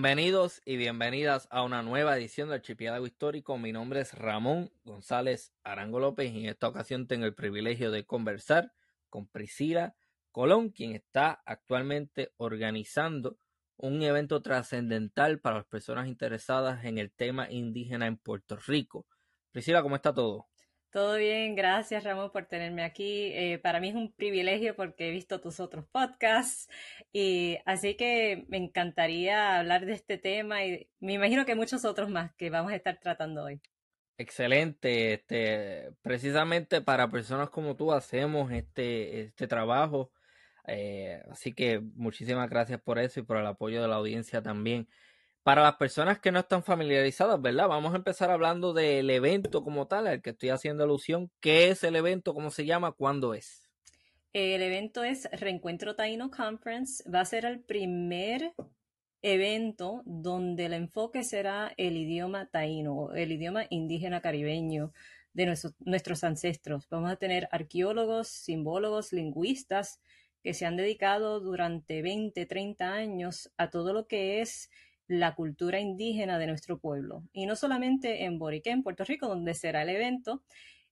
Bienvenidos y bienvenidas a una nueva edición del Archipiélago Histórico. Mi nombre es Ramón González Arango López y en esta ocasión tengo el privilegio de conversar con Priscila Colón, quien está actualmente organizando un evento trascendental para las personas interesadas en el tema indígena en Puerto Rico. Priscila, ¿cómo está todo? Todo bien, gracias Ramón por tenerme aquí. Eh, para mí es un privilegio porque he visto tus otros podcasts y así que me encantaría hablar de este tema y me imagino que muchos otros más que vamos a estar tratando hoy. Excelente, este, precisamente para personas como tú hacemos este, este trabajo, eh, así que muchísimas gracias por eso y por el apoyo de la audiencia también. Para las personas que no están familiarizadas, ¿verdad? Vamos a empezar hablando del evento como tal, al que estoy haciendo alusión. ¿Qué es el evento? ¿Cómo se llama? ¿Cuándo es? El evento es Reencuentro Taino Conference. Va a ser el primer evento donde el enfoque será el idioma taíno, el idioma indígena caribeño de nuestros ancestros. Vamos a tener arqueólogos, simbólogos, lingüistas que se han dedicado durante 20, 30 años a todo lo que es la cultura indígena de nuestro pueblo. Y no solamente en Boriqué, en Puerto Rico, donde será el evento,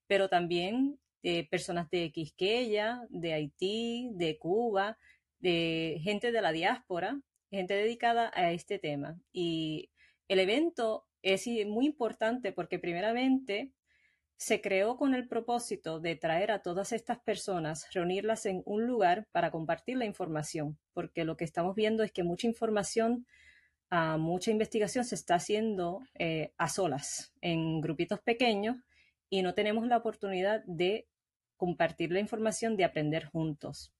pero también de personas de Quisqueya, de Haití, de Cuba, de gente de la diáspora, gente dedicada a este tema. Y el evento es muy importante porque primeramente se creó con el propósito de traer a todas estas personas, reunirlas en un lugar para compartir la información, porque lo que estamos viendo es que mucha información mucha investigación se está haciendo eh, a solas, en grupitos pequeños, y no tenemos la oportunidad de compartir la información, de aprender juntos.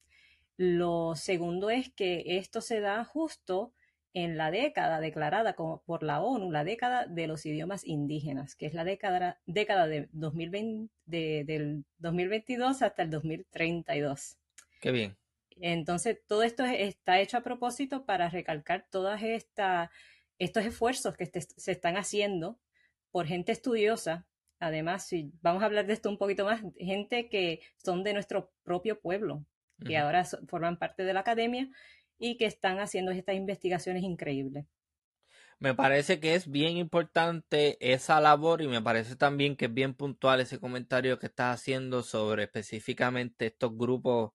Lo segundo es que esto se da justo en la década declarada como por la ONU, la década de los idiomas indígenas, que es la década, década de 2020, del 2022 hasta el 2032. Qué bien. Entonces, todo esto está hecho a propósito para recalcar todos estos esfuerzos que se están haciendo por gente estudiosa. Además, si vamos a hablar de esto un poquito más, gente que son de nuestro propio pueblo, que ahora forman parte de la academia y que están haciendo estas investigaciones increíbles. Me parece que es bien importante esa labor y me parece también que es bien puntual ese comentario que estás haciendo sobre específicamente estos grupos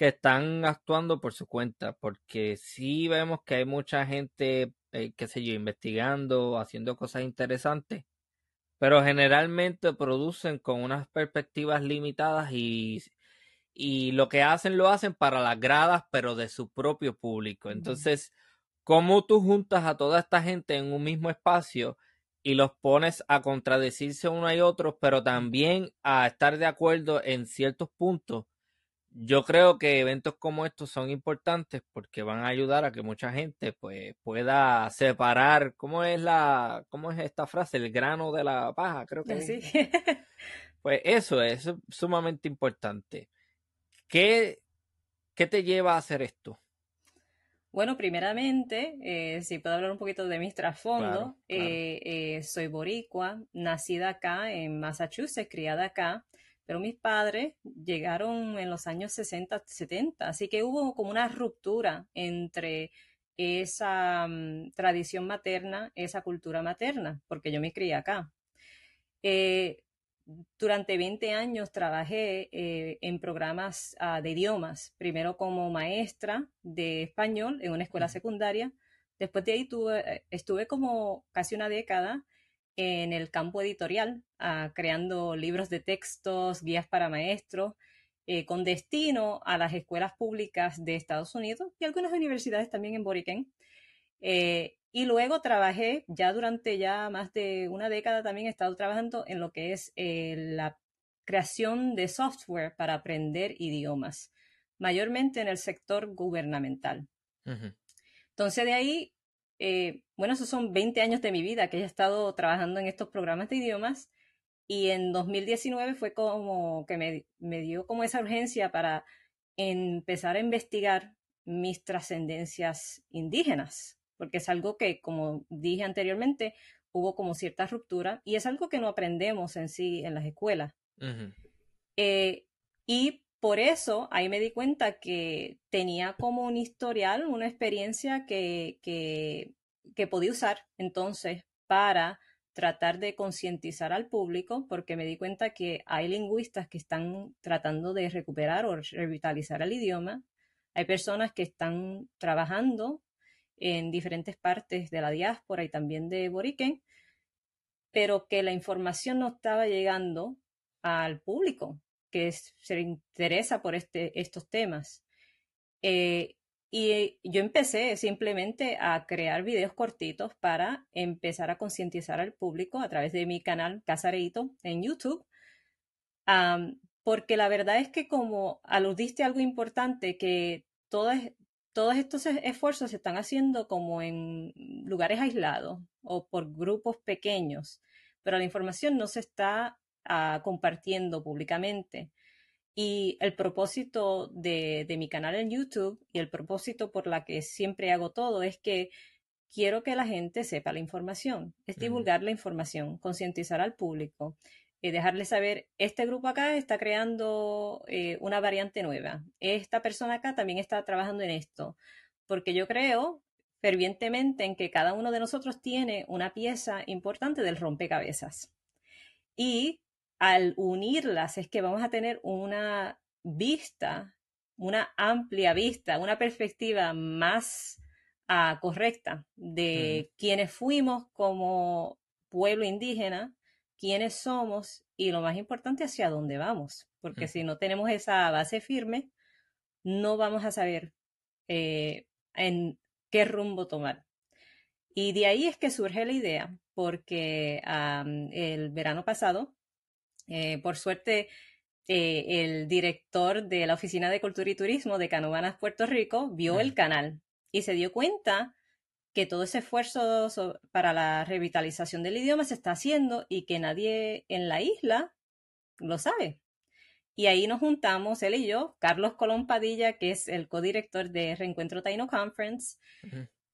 que están actuando por su cuenta, porque sí vemos que hay mucha gente, eh, qué sé yo, investigando, haciendo cosas interesantes, pero generalmente producen con unas perspectivas limitadas y, y lo que hacen lo hacen para las gradas, pero de su propio público. Entonces, ¿cómo tú juntas a toda esta gente en un mismo espacio y los pones a contradecirse uno y otro, pero también a estar de acuerdo en ciertos puntos? Yo creo que eventos como estos son importantes porque van a ayudar a que mucha gente pues pueda separar cómo es la cómo es esta frase el grano de la paja creo que sí. pues eso es sumamente importante. Qué qué te lleva a hacer esto bueno, primeramente, eh, si puedo hablar un poquito de mis trasfondos, eh, eh, soy boricua, nacida acá en Massachusetts, criada acá, pero mis padres llegaron en los años 60, 70, así que hubo como una ruptura entre esa mm, tradición materna, esa cultura materna, porque yo me crié acá. Eh, durante 20 años trabajé eh, en programas ah, de idiomas, primero como maestra de español en una escuela secundaria, después de ahí tuve, estuve como casi una década en el campo editorial, ah, creando libros de textos, guías para maestros, eh, con destino a las escuelas públicas de Estados Unidos y algunas universidades también en Boriquén. Eh, y luego trabajé, ya durante ya más de una década también he estado trabajando en lo que es eh, la creación de software para aprender idiomas, mayormente en el sector gubernamental. Entonces de ahí eh, bueno, esos son 20 años de mi vida que he estado trabajando en estos programas de idiomas y en 2019 fue como que me, me dio como esa urgencia para empezar a investigar mis trascendencias indígenas, porque es algo que, como dije anteriormente, hubo como cierta ruptura y es algo que no aprendemos en sí en las escuelas. Eh, y por eso ahí me di cuenta que tenía como un historial, una experiencia que, que podía usar entonces para tratar de concientizar al público, porque me di cuenta que hay lingüistas que están tratando de recuperar o revitalizar el idioma, hay personas que están trabajando en diferentes partes de la diáspora y también de Boriken, pero que la información no estaba llegando al público que se interesa por este, estos temas. Eh, y yo empecé simplemente a crear videos cortitos para empezar a concientizar al público a través de mi canal Casareito en YouTube. porque la verdad es que como aludiste algo importante, que todos, todos estos esfuerzos se están haciendo como en lugares aislados o por grupos pequeños, pero la información no se está ah, compartiendo públicamente. Y el propósito de, mi canal en YouTube y el propósito por la que siempre hago todo es que quiero que la gente sepa la información, es divulgar la información, concientizar al público, y eh, dejarle saber, este grupo acá está creando eh, una variante nueva, esta persona acá también está trabajando en esto, porque yo creo fervientemente en que cada uno de nosotros tiene una pieza importante del rompecabezas. Y al unirlas es que vamos a tener una vista, una amplia vista, una perspectiva más ah, correcta de quiénes fuimos como pueblo indígena, quiénes somos y lo más importante hacia dónde vamos, porque si no tenemos esa base firme, no vamos a saber eh, en qué rumbo tomar. Y de ahí es que surge la idea, porque el verano pasado eh, por suerte, eh, el director de la Oficina de Cultura y Turismo de Canovanas, Puerto Rico, vio el canal y se dio cuenta que todo ese esfuerzo para la revitalización del idioma se está haciendo y que nadie en la isla lo sabe. Y ahí nos juntamos, él y yo, Carlos Colón Padilla, que es el codirector de Reencuentro Taino Conference,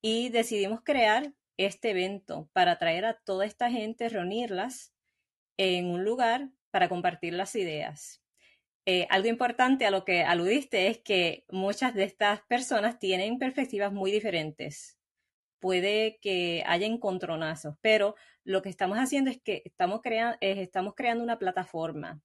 y decidimos crear este evento para traer a toda esta gente, reunirlas en un lugar para compartir las ideas. Eh, algo importante a lo que aludiste es que muchas de estas personas tienen perspectivas muy diferentes. Puede que haya encontronazos, pero lo que estamos haciendo es que estamos, estamos creando una plataforma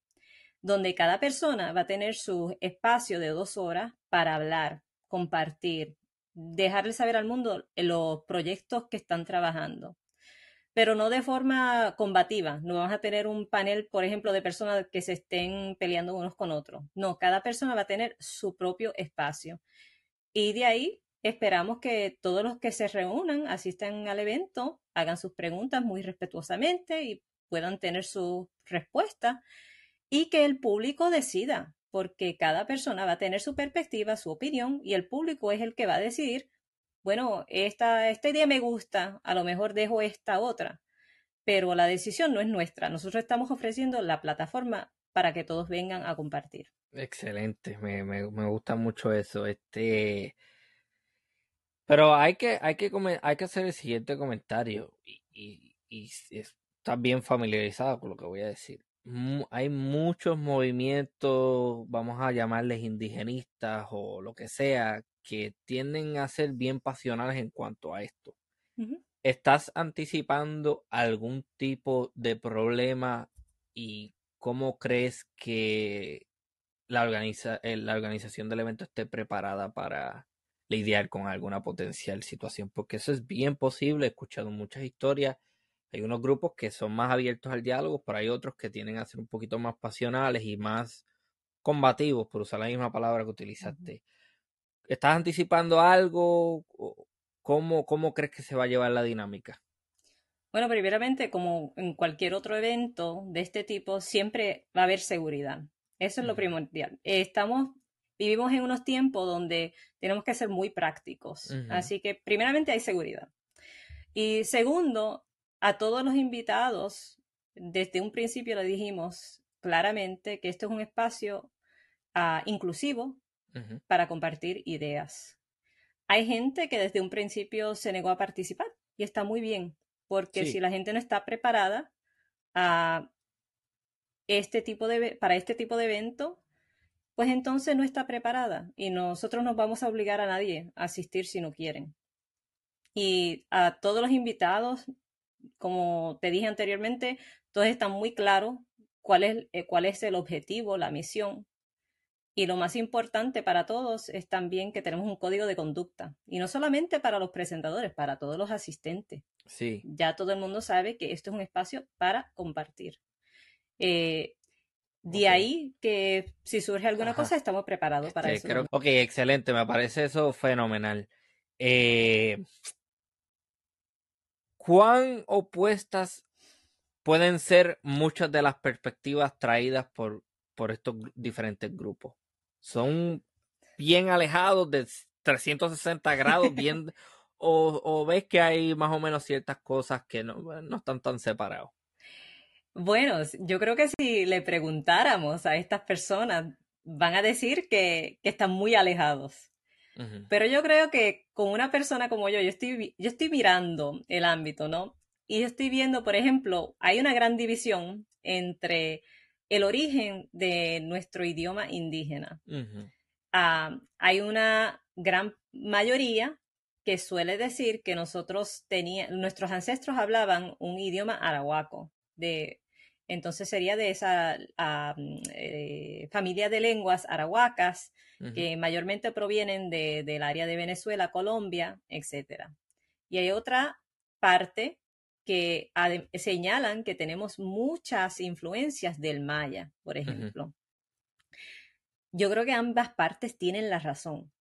donde cada persona va a tener su espacio de dos horas para hablar, compartir, dejarle saber al mundo los proyectos que están trabajando pero no de forma combativa. No vamos a tener un panel, por ejemplo, de personas que se estén peleando unos con otros. No, cada persona va a tener su propio espacio. Y de ahí esperamos que todos los que se reúnan, asistan al evento, hagan sus preguntas muy respetuosamente y puedan tener su respuesta y que el público decida, porque cada persona va a tener su perspectiva, su opinión y el público es el que va a decidir bueno, esta, idea me gusta, a lo mejor dejo esta otra, pero la decisión no es nuestra. Nosotros estamos ofreciendo la plataforma para que todos vengan a compartir. Excelente, me, gusta mucho eso. Este, pero hay que, hay que, hay que hacer el siguiente comentario y, y, y estás bien familiarizado con lo que voy a decir. Hay muchos movimientos, vamos a llamarles indigenistas o lo que sea, que tienden a ser bien pasionales en cuanto a esto. ¿Estás anticipando algún tipo de problema y cómo crees que la, organiza eh, la organización del evento esté preparada para lidiar con alguna potencial situación? Porque eso es bien posible, he escuchado muchas historias. Hay unos grupos que son más abiertos al diálogo, pero hay otros que tienden a ser un poquito más pasionales y más combativos, por usar la misma palabra que utilizaste. ¿Estás anticipando algo? ¿Cómo, ¿Cómo crees que se va a llevar la dinámica? Bueno, primeramente, como en cualquier otro evento de este tipo, siempre va a haber seguridad. Eso es lo primordial. Estamos, vivimos en unos tiempos donde tenemos que ser muy prácticos. Así que, primeramente, hay seguridad. Y segundo, a todos los invitados, desde un principio le dijimos claramente que esto es un espacio uh, inclusivo, para compartir ideas. Hay gente que desde un principio se negó a participar y está muy bien, porque si la gente no está preparada a este tipo de, para este tipo de evento, pues entonces no está preparada y nosotros no vamos a obligar a nadie a asistir si no quieren. Y a todos los invitados, como te dije anteriormente, todos están muy claros cuál es, eh, cuál es el objetivo, la misión. Y lo más importante para todos es también que tenemos un código de conducta. Y no solamente para los presentadores, para todos los asistentes. Sí. Ya todo el mundo sabe que esto es un espacio para compartir. Eh, de ahí que si surge alguna cosa, estamos preparados para eso. ok, excelente, me parece eso fenomenal. Eh, ¿Cuán opuestas pueden ser muchas de las perspectivas traídas por, por estos diferentes grupos? ¿Son bien alejados de 360 grados, bien, o, o, ves que hay más o menos ciertas cosas que no, no están tan separados? Bueno, yo creo que si le preguntáramos a estas personas, van a decir que, están muy alejados. Pero yo creo que con una persona como yo, yo estoy, yo estoy mirando el ámbito, ¿no? Y yo estoy viendo, por ejemplo, hay una gran división entre el origen de nuestro idioma indígena. Ah, hay una gran mayoría que suele decir que nosotros teníamos, nuestros ancestros hablaban un idioma arahuaco, de entonces sería de esa ah, mm, eh, familia de lenguas arahuacas que mayormente provienen de, del área de Venezuela, Colombia, etc. Y hay otra parte que señalan que tenemos muchas influencias del maya, por ejemplo. Yo creo que ambas partes tienen la razón.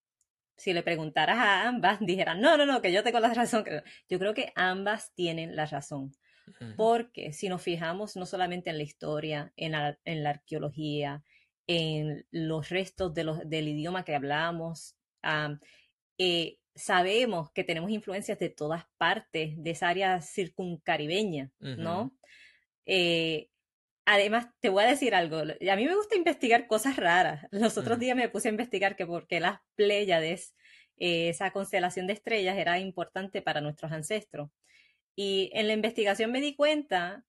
Si le preguntaras a ambas, dijeran, no, no, no, que yo tengo la razón. Yo creo que ambas tienen la razón. Porque si nos fijamos no solamente en la historia, en la, arqueología, en los restos del idioma que hablamos, eh, sabemos que tenemos influencias de todas partes de esa área circuncaribeña, ¿no? Eh, además, te voy a decir algo, a mí me gusta investigar cosas raras. Los otros días me puse a investigar que porque las Pléyades, eh, esa constelación de estrellas, era importante para nuestros ancestros. Y en la investigación me di cuenta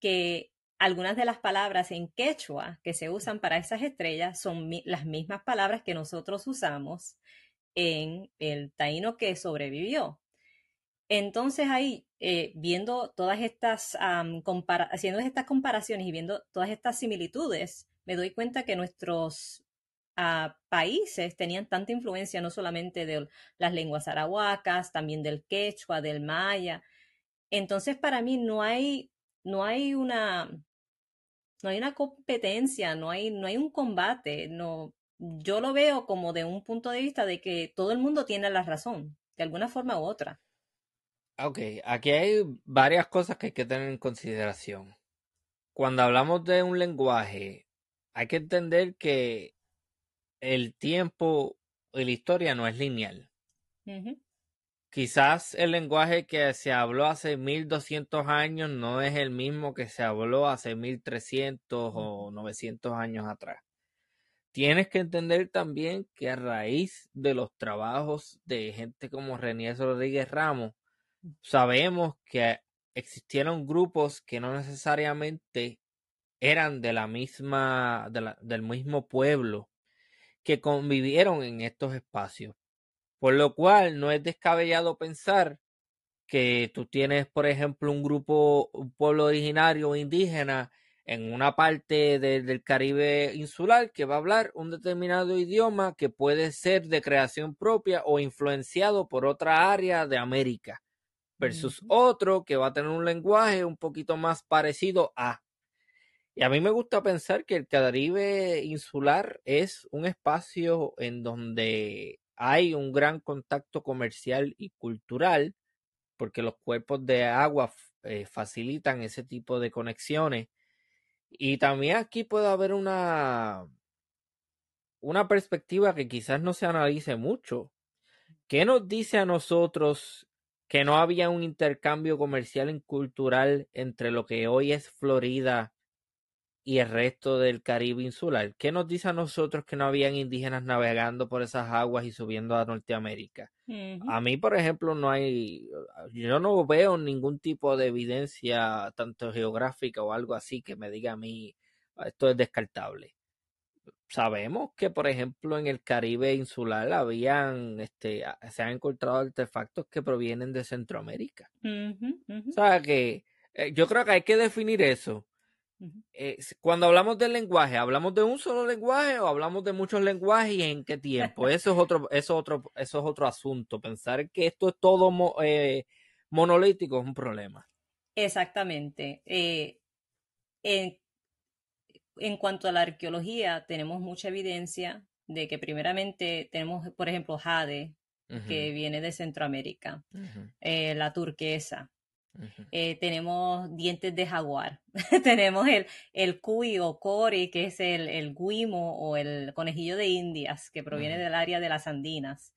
que algunas de las palabras en quechua que se usan para esas estrellas son las mismas palabras que nosotros usamos en el taíno que sobrevivió. Entonces ahí, eh, viendo todas estas, haciendo estas comparaciones y viendo todas estas similitudes, me doy cuenta que nuestros ah, países tenían tanta influencia no solamente de las lenguas arahuacas, también del quechua, del maya, entonces, para mí no hay, no hay una, no hay una competencia, no hay, no hay un combate, no, yo lo veo como de un punto de vista de que todo el mundo tiene la razón, de alguna forma u otra. Ok, aquí hay varias cosas que hay que tener en consideración. Cuando hablamos de un lenguaje, hay que entender que el tiempo y la historia no es lineal. Quizás el lenguaje que se habló hace 1200 años no es el mismo que se habló hace 1300 o 900 años atrás. Tienes que entender también que a raíz de los trabajos de gente como René Rodríguez Ramos, sabemos que existieron grupos que no necesariamente eran de la misma, del mismo pueblo que convivieron en estos espacios. Por lo cual no es descabellado pensar que tú tienes, por ejemplo, un grupo, un pueblo originario indígena en una parte del Caribe insular que va a hablar un determinado idioma que puede ser de creación propia o influenciado por otra área de América, versus otro que va a tener un lenguaje un poquito más parecido a. Y a mí me gusta pensar que el Caribe insular es un espacio en donde hay un gran contacto comercial y cultural porque los cuerpos de agua eh, facilitan ese tipo de conexiones. Y también aquí puede haber una, una perspectiva que quizás no se analice mucho. ¿Qué nos dice a nosotros que no había un intercambio comercial y cultural entre lo que hoy es Florida y el resto del Caribe insular. ¿Qué nos dice a nosotros que no habían indígenas navegando por esas aguas y subiendo a Norteamérica? A mí, por ejemplo, no hay, yo no veo ningún tipo de evidencia, tanto geográfica o algo así, que me diga a mí, esto es descartable. sabemos que, por ejemplo, en el Caribe insular habían, este, se han encontrado artefactos que provienen de Centroamérica. O sea que eh, yo creo que hay que definir eso. Eh, cuando hablamos del lenguaje, ¿hablamos de un solo lenguaje o hablamos de muchos lenguajes y en qué tiempo? Eso es otro, eso otro, eso es otro asunto. Pensar que esto es todo eh, monolítico es un problema. Exactamente. en, en cuanto a la arqueología, tenemos mucha evidencia de que primeramente tenemos, por ejemplo, jade, que viene de Centroamérica, eh, la turquesa, eh, tenemos dientes de jaguar, tenemos el, el cuy o cori, que es el, el guimo o el conejillo de Indias, que proviene del área de las Andinas.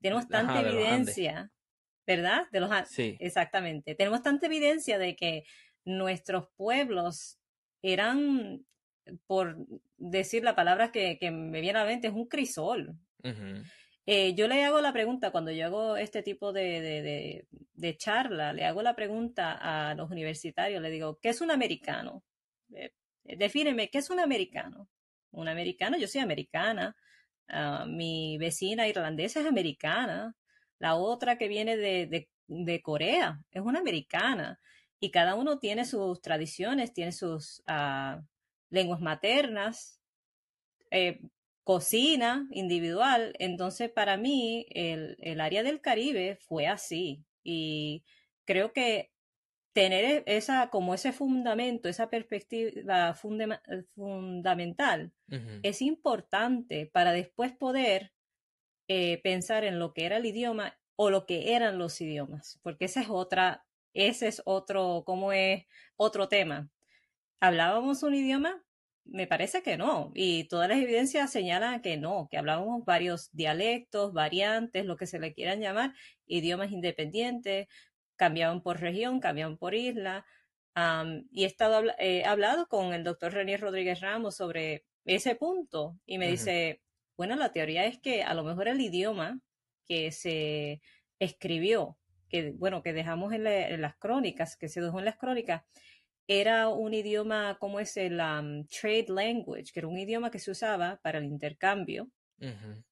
Tenemos tanta evidencia, ¿verdad? De los sí. Exactamente. Tenemos tanta evidencia de que nuestros pueblos eran por decir la palabra que, me viene a la mente, es un crisol. Eh, yo le hago la pregunta, cuando yo hago este tipo de, charla, le hago la pregunta a los universitarios, le digo, ¿qué es un americano? Eh, defíneme, ¿qué es un americano? Un americano, yo soy americana, ah, mi vecina irlandesa es americana, la otra que viene de, Corea es una americana, y cada uno tiene sus tradiciones, tiene sus... Ah, lenguas maternas, eh, cocina individual. Entonces, para mí, el, el, área del Caribe fue así. Y creo que tener e, esa, como ese fundamento, esa perspectiva fundamental, es importante para después poder eh, pensar en lo que era el idioma o lo que eran los idiomas, porque esa es otra, ese es otro, como es otro tema. ¿Hablábamos un idioma? Me parece que no. Y todas las evidencias señalan que no, que hablábamos varios dialectos, variantes, lo que se le quieran llamar, idiomas independientes, cambiaban por región, cambiaban por isla. y he estado he hablado con el doctor René Rodríguez Ramos sobre ese punto y me dice, bueno, la teoría es que a lo mejor el idioma que se escribió, que bueno, que dejamos en, en las crónicas, que se dejó en las crónicas, era un idioma como es el trade language, que era un idioma que se usaba para el intercambio,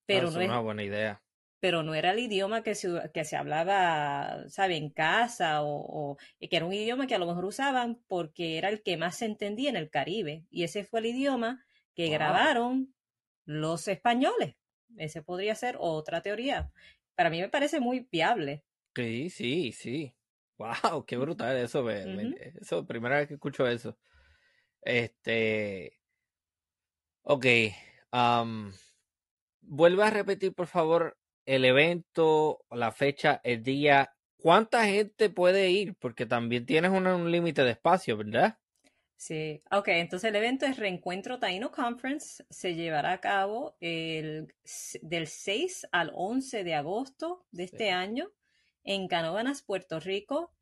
pero no es una buena idea. Pero no era el idioma que se, que se hablaba, ¿sabe?, en casa o, o, que era un idioma que a lo mejor usaban porque era el que más se entendía en el Caribe. Y ese fue el idioma que grabaron los españoles. Ese podría ser otra teoría. Para mí me parece muy viable. Sí, sí, sí. Wow, qué brutal eso, eso, primera vez que escucho eso. Este, ok, vuelve a repetir por favor el evento, la fecha, el día. ¿Cuánta gente puede ir? Porque también tienes un, límite de espacio, ¿verdad? Sí, ok, entonces el evento es Reencuentro Taino Conference, se llevará a cabo el, del 6 al 11 de agosto de este año en Canóvanas, Puerto Rico.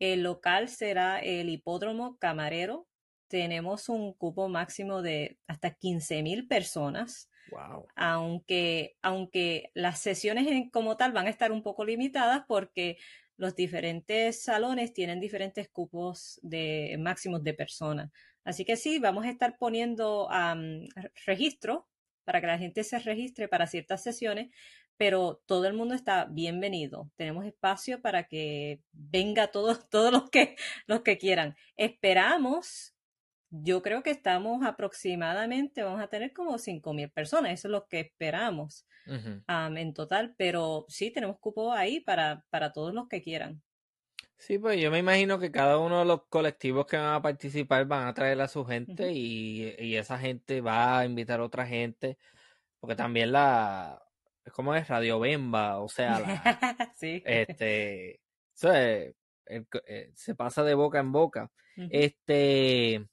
El local será el Hipódromo Camarero. Tenemos un cupo máximo de hasta 15 mil personas. Wow. Aunque, aunque las sesiones como tal van a estar un poco limitadas porque los diferentes salones tienen diferentes cupos de máximos de personas. Así que sí, vamos a estar poniendo registro para que la gente se registre para ciertas sesiones, pero todo el mundo está bienvenido. Tenemos espacio para que venga todos, todos los que, los que quieran. Esperamos, yo creo que estamos aproximadamente, vamos a tener como 5.000 personas, eso es lo que esperamos en total, pero sí tenemos cupo ahí para, para todos los que quieran. Sí, pues yo me imagino que cada uno de los colectivos que van a participar van a traer a su gente y, y, esa gente va a invitar a otra gente, porque también la, es como es Radio Bemba, o sea, sí. este, eh, se pasa de boca en boca. Este,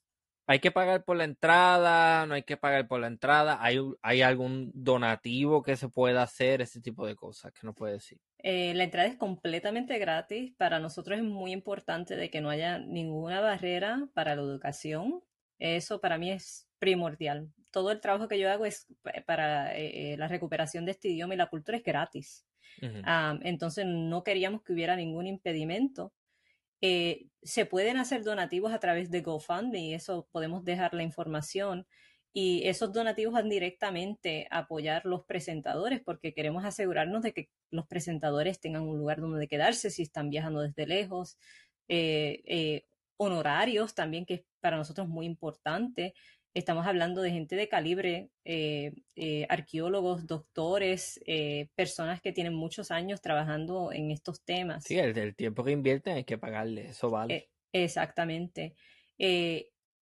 hay que pagar por la entrada, no hay que pagar por la entrada, hay, hay algún donativo que se pueda hacer, ese tipo de cosas que no puede decir. Eh, la entrada es completamente gratis. Para nosotros es muy importante de que no haya ninguna barrera para la educación. Eso para mí es primordial. Todo el trabajo que yo hago es para eh, la recuperación de este idioma y la cultura es gratis. entonces no queríamos que hubiera ningún impedimento. Eh, se pueden hacer donativos a través de GoFundMe y eso podemos dejar la información. y esos donativos van directamente a apoyar los presentadores porque queremos asegurarnos de que los presentadores tengan un lugar donde quedarse si están viajando desde lejos. Eh, eh, honorarios también, que es para nosotros muy importante. Estamos hablando de gente de calibre, eh, arqueólogos, doctores, personas que tienen muchos años trabajando en estos temas. Sí, el, tiempo que invierten hay que pagarle, eso vale. exactamente.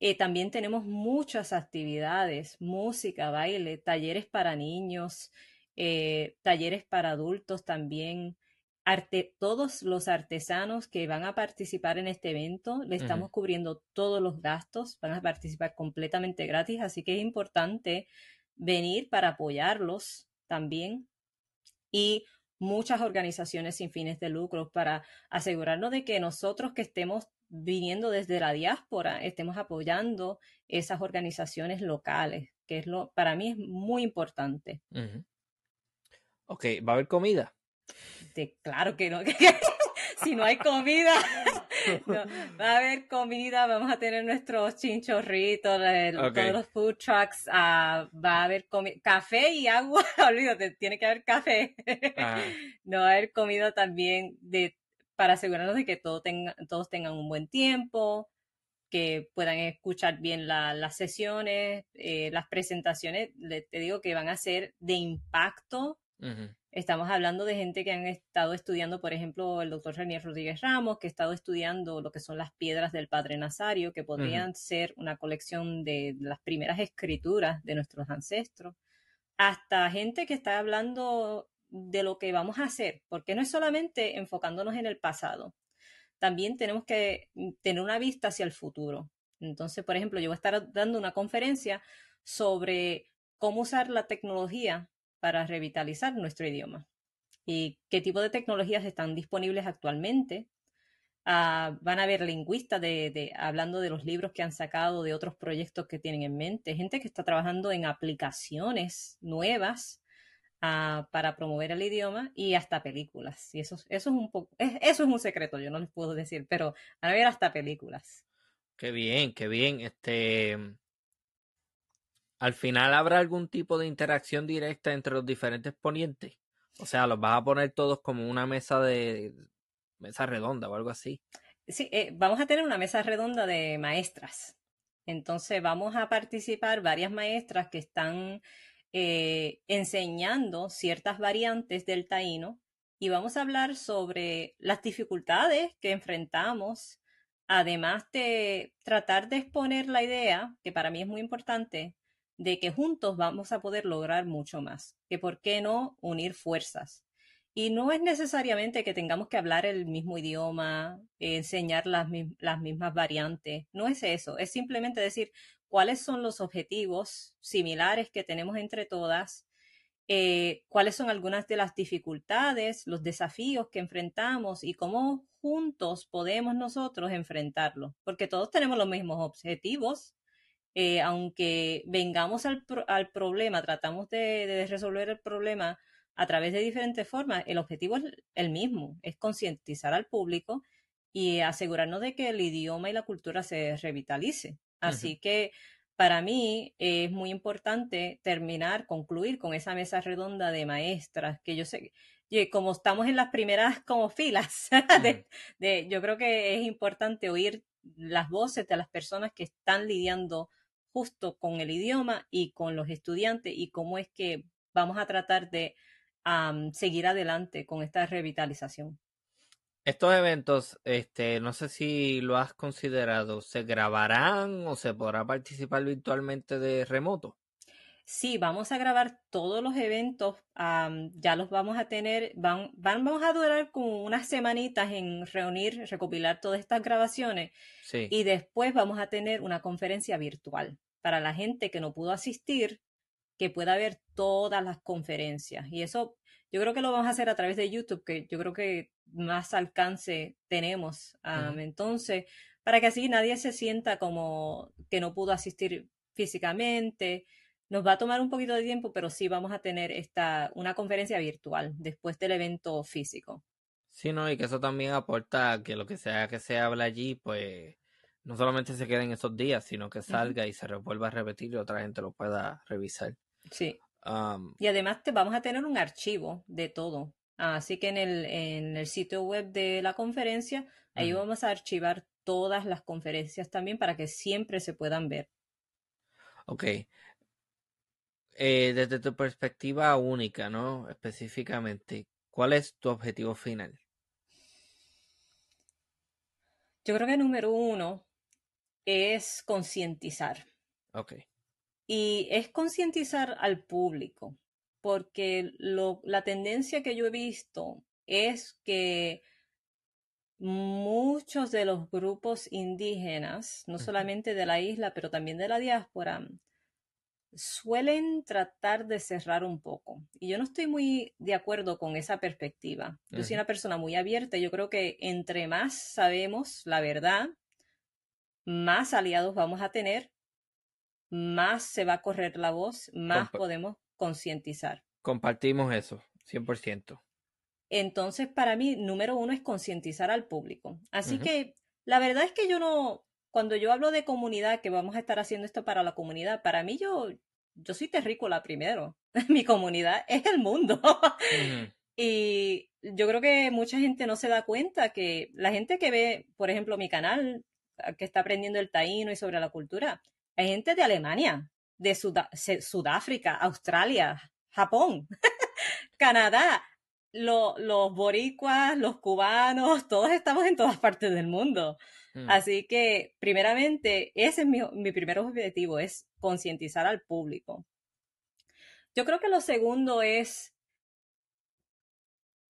Eh, también tenemos muchas actividades, música, baile, talleres para niños, eh, talleres para adultos también. Arte, todos los artesanos que van a participar en este evento, le estamos cubriendo todos los gastos, van a participar completamente gratis, así que es importante venir para apoyarlos también. Y muchas organizaciones sin fines de lucro para asegurarnos de que nosotros que estemos viniendo desde la diáspora, estemos apoyando esas organizaciones locales, que es lo, para mí es muy importante. Ok, ¿va a haber comida? Claro que no. si no hay comida, va a haber comida, vamos a tener nuestros chinchorritos, todos los food trucks, ah, va a haber café y agua, olvídate, tiene que haber café. Ah. no va a haber comida también de para asegurarnos de que todo tenga, todos tengan un buen tiempo, que puedan escuchar bien las sesiones, eh, las presentaciones, te digo que van a ser de impacto. Estamos hablando de gente que han estado estudiando, por ejemplo, el doctor Renier Rodríguez Ramos, que ha estado estudiando lo que son las piedras del Padre Nazario, que podrían ser una colección de las primeras escrituras de nuestros ancestros, hasta gente que está hablando de lo que vamos a hacer, porque no es solamente enfocándonos en el pasado, también tenemos que mm, tener una vista hacia el futuro. Entonces, por ejemplo, yo voy a estar dando una conferencia sobre cómo usar la tecnología para revitalizar nuestro idioma y qué tipo de tecnologías están disponibles actualmente. Ah, van a ver lingüistas de, hablando de los libros que han sacado, de otros proyectos que tienen en mente, gente que está trabajando en aplicaciones nuevas para promover el idioma y hasta películas. Y eso, eso es un poco, eso es un secreto, yo no les puedo decir, pero van a ver hasta películas. Qué bien, qué bien. Este, al final habrá algún tipo de interacción directa entre los diferentes ponientes. O sea, los vas a poner todos como una mesa de mesa redonda o algo así. Sí, eh, vamos a tener una mesa redonda de maestras. Entonces vamos a participar varias maestras que están eh, enseñando ciertas variantes del taíno y vamos a hablar sobre las dificultades que enfrentamos, además de tratar de exponer la idea, que para mí es muy importante, de que juntos vamos a poder lograr mucho más, que por qué no unir fuerzas. Y no es necesariamente que tengamos que hablar el mismo idioma, enseñar las, las mismas variantes, no es eso, es simplemente decir, cuáles son los objetivos similares que tenemos entre todas, eh, cuáles son algunas de las dificultades, los desafíos que enfrentamos y cómo juntos podemos nosotros enfrentarlos, porque todos tenemos los mismos objetivos. Eh, aunque vengamos al, problema, tratamos de, resolver el problema a través de diferentes formas, el objetivo es el mismo, es concientizar al público y asegurarnos de que el idioma y la cultura se revitalice. Así que para mí es muy importante terminar, concluir con esa mesa redonda de maestras, que yo sé, como estamos en las primeras como filas, de, yo creo que es importante oír las voces de las personas que están lidiando justo con el idioma y con los estudiantes y cómo es que vamos a tratar de seguir adelante con esta revitalización. Estos eventos, este, no sé si lo has considerado, ¿se grabarán o se podrá participar virtualmente de remoto? Sí, vamos a grabar todos los eventos, ya los vamos a tener, van, van, vamos a durar como unas semanitas en reunir, recopilar todas estas grabaciones sí. y después vamos a tener una conferencia virtual para la gente que no pudo asistir, que pueda ver todas las conferencias. Y eso yo creo que lo vamos a hacer a través de YouTube, que yo creo que más alcance tenemos. Entonces, para que así nadie se sienta como que no pudo asistir físicamente. Nos va a tomar un poquito de tiempo, pero sí vamos a tener esta, una conferencia virtual después del evento físico. Sí, no, y que eso también aporta que lo que sea que se habla allí, pues no solamente se quede en esos días, sino que salga y se vuelva a repetir y otra gente lo pueda revisar. Sí. y además te, vamos a tener un archivo de todo. Así que en el, en el sitio web de la conferencia, ahí vamos a archivar todas las conferencias también para que siempre se puedan ver. Ok. Eh, desde tu perspectiva única, ¿no? Específicamente, ¿cuál es tu objetivo final? Yo creo que número uno es concientizar. Ok. Y es concientizar al público, porque lo, la tendencia que yo he visto es que muchos de los grupos indígenas, no solamente de la isla, pero también de la diáspora, suelen tratar de cerrar un poco. Y yo no estoy muy de acuerdo con esa perspectiva. Yo soy una persona muy abierta. Yo creo que entre más sabemos la verdad, más aliados vamos a tener, más se va a correr la voz, más podemos concientizar. Compartimos eso, 100%. Entonces, para mí, número uno es concientizar al público. Así que la verdad es que yo no, cuando yo hablo de comunidad, que vamos a estar haciendo esto para la comunidad, para mí yo, yo soy terrícola primero. Mi comunidad es el mundo. Y yo creo que mucha gente no se da cuenta que la gente que ve, por ejemplo, mi canal, que está aprendiendo el taíno y sobre la cultura, hay gente de Alemania, de Sudáfrica, Australia, Japón, Canadá, los boricuas, los cubanos, todos estamos en todas partes del mundo. Mm. Así que, primeramente, ese es mi, mi primer objetivo, es concientizar al público. Yo creo que lo segundo es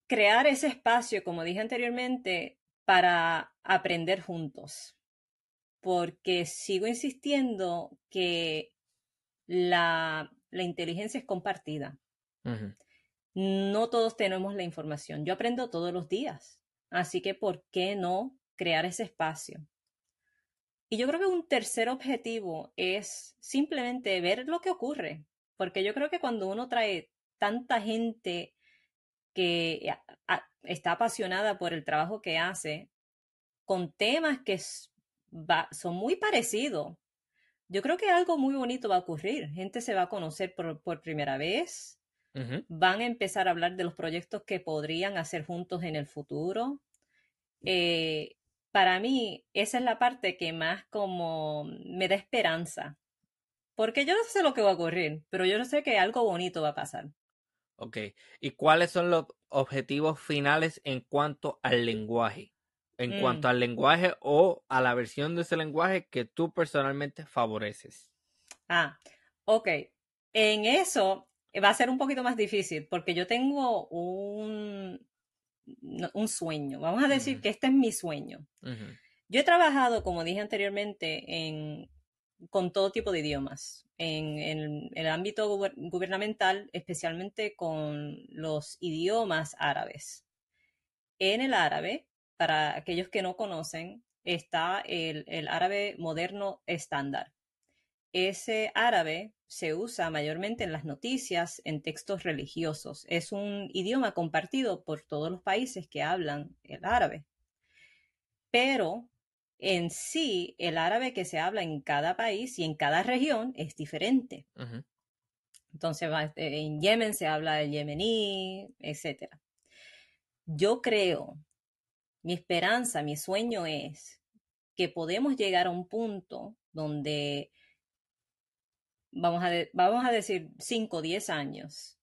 crear ese espacio, como dije anteriormente, para aprender juntos. Porque sigo insistiendo que la, la inteligencia es compartida. No todos tenemos la información. Yo aprendo todos los días. Así que, ¿por qué no crear ese espacio. Y yo creo que un tercer objetivo es simplemente ver lo que ocurre, porque yo creo que cuando uno trae tanta gente que está apasionada por el trabajo que hace, con temas que son muy parecidos, yo creo que algo muy bonito va a ocurrir. Gente se va a conocer por, primera vez, van a empezar a hablar de los proyectos que podrían hacer juntos en el futuro. Eh, para mí esa es la parte que más como me da esperanza. Porque yo no sé lo que va a ocurrir, pero yo no sé que algo bonito va a pasar. Ok. ¿Y cuáles son los objetivos finales en cuanto al lenguaje? En mm. cuanto al lenguaje o a la versión de ese lenguaje que tú personalmente favoreces. Ah, ok. En eso va a ser un poquito más difícil porque yo tengo un, un sueño. Vamos a decir que este es mi sueño. Yo he trabajado, como dije anteriormente, en, con todo tipo de idiomas. En, el ámbito gubernamental, especialmente con los idiomas árabes. En el árabe, para aquellos que no conocen, está el árabe moderno estándar. Ese árabe se usa mayormente en las noticias, en textos religiosos. Es un idioma compartido por todos los países que hablan el árabe. Pero en sí, el árabe que se habla en cada país y en cada región es diferente. Entonces, eh, en Yemen se habla el yemení, etc. Yo creo, mi esperanza, mi sueño es que podemos llegar a un punto donde vamos a, vamos a decir 5 o 10 años,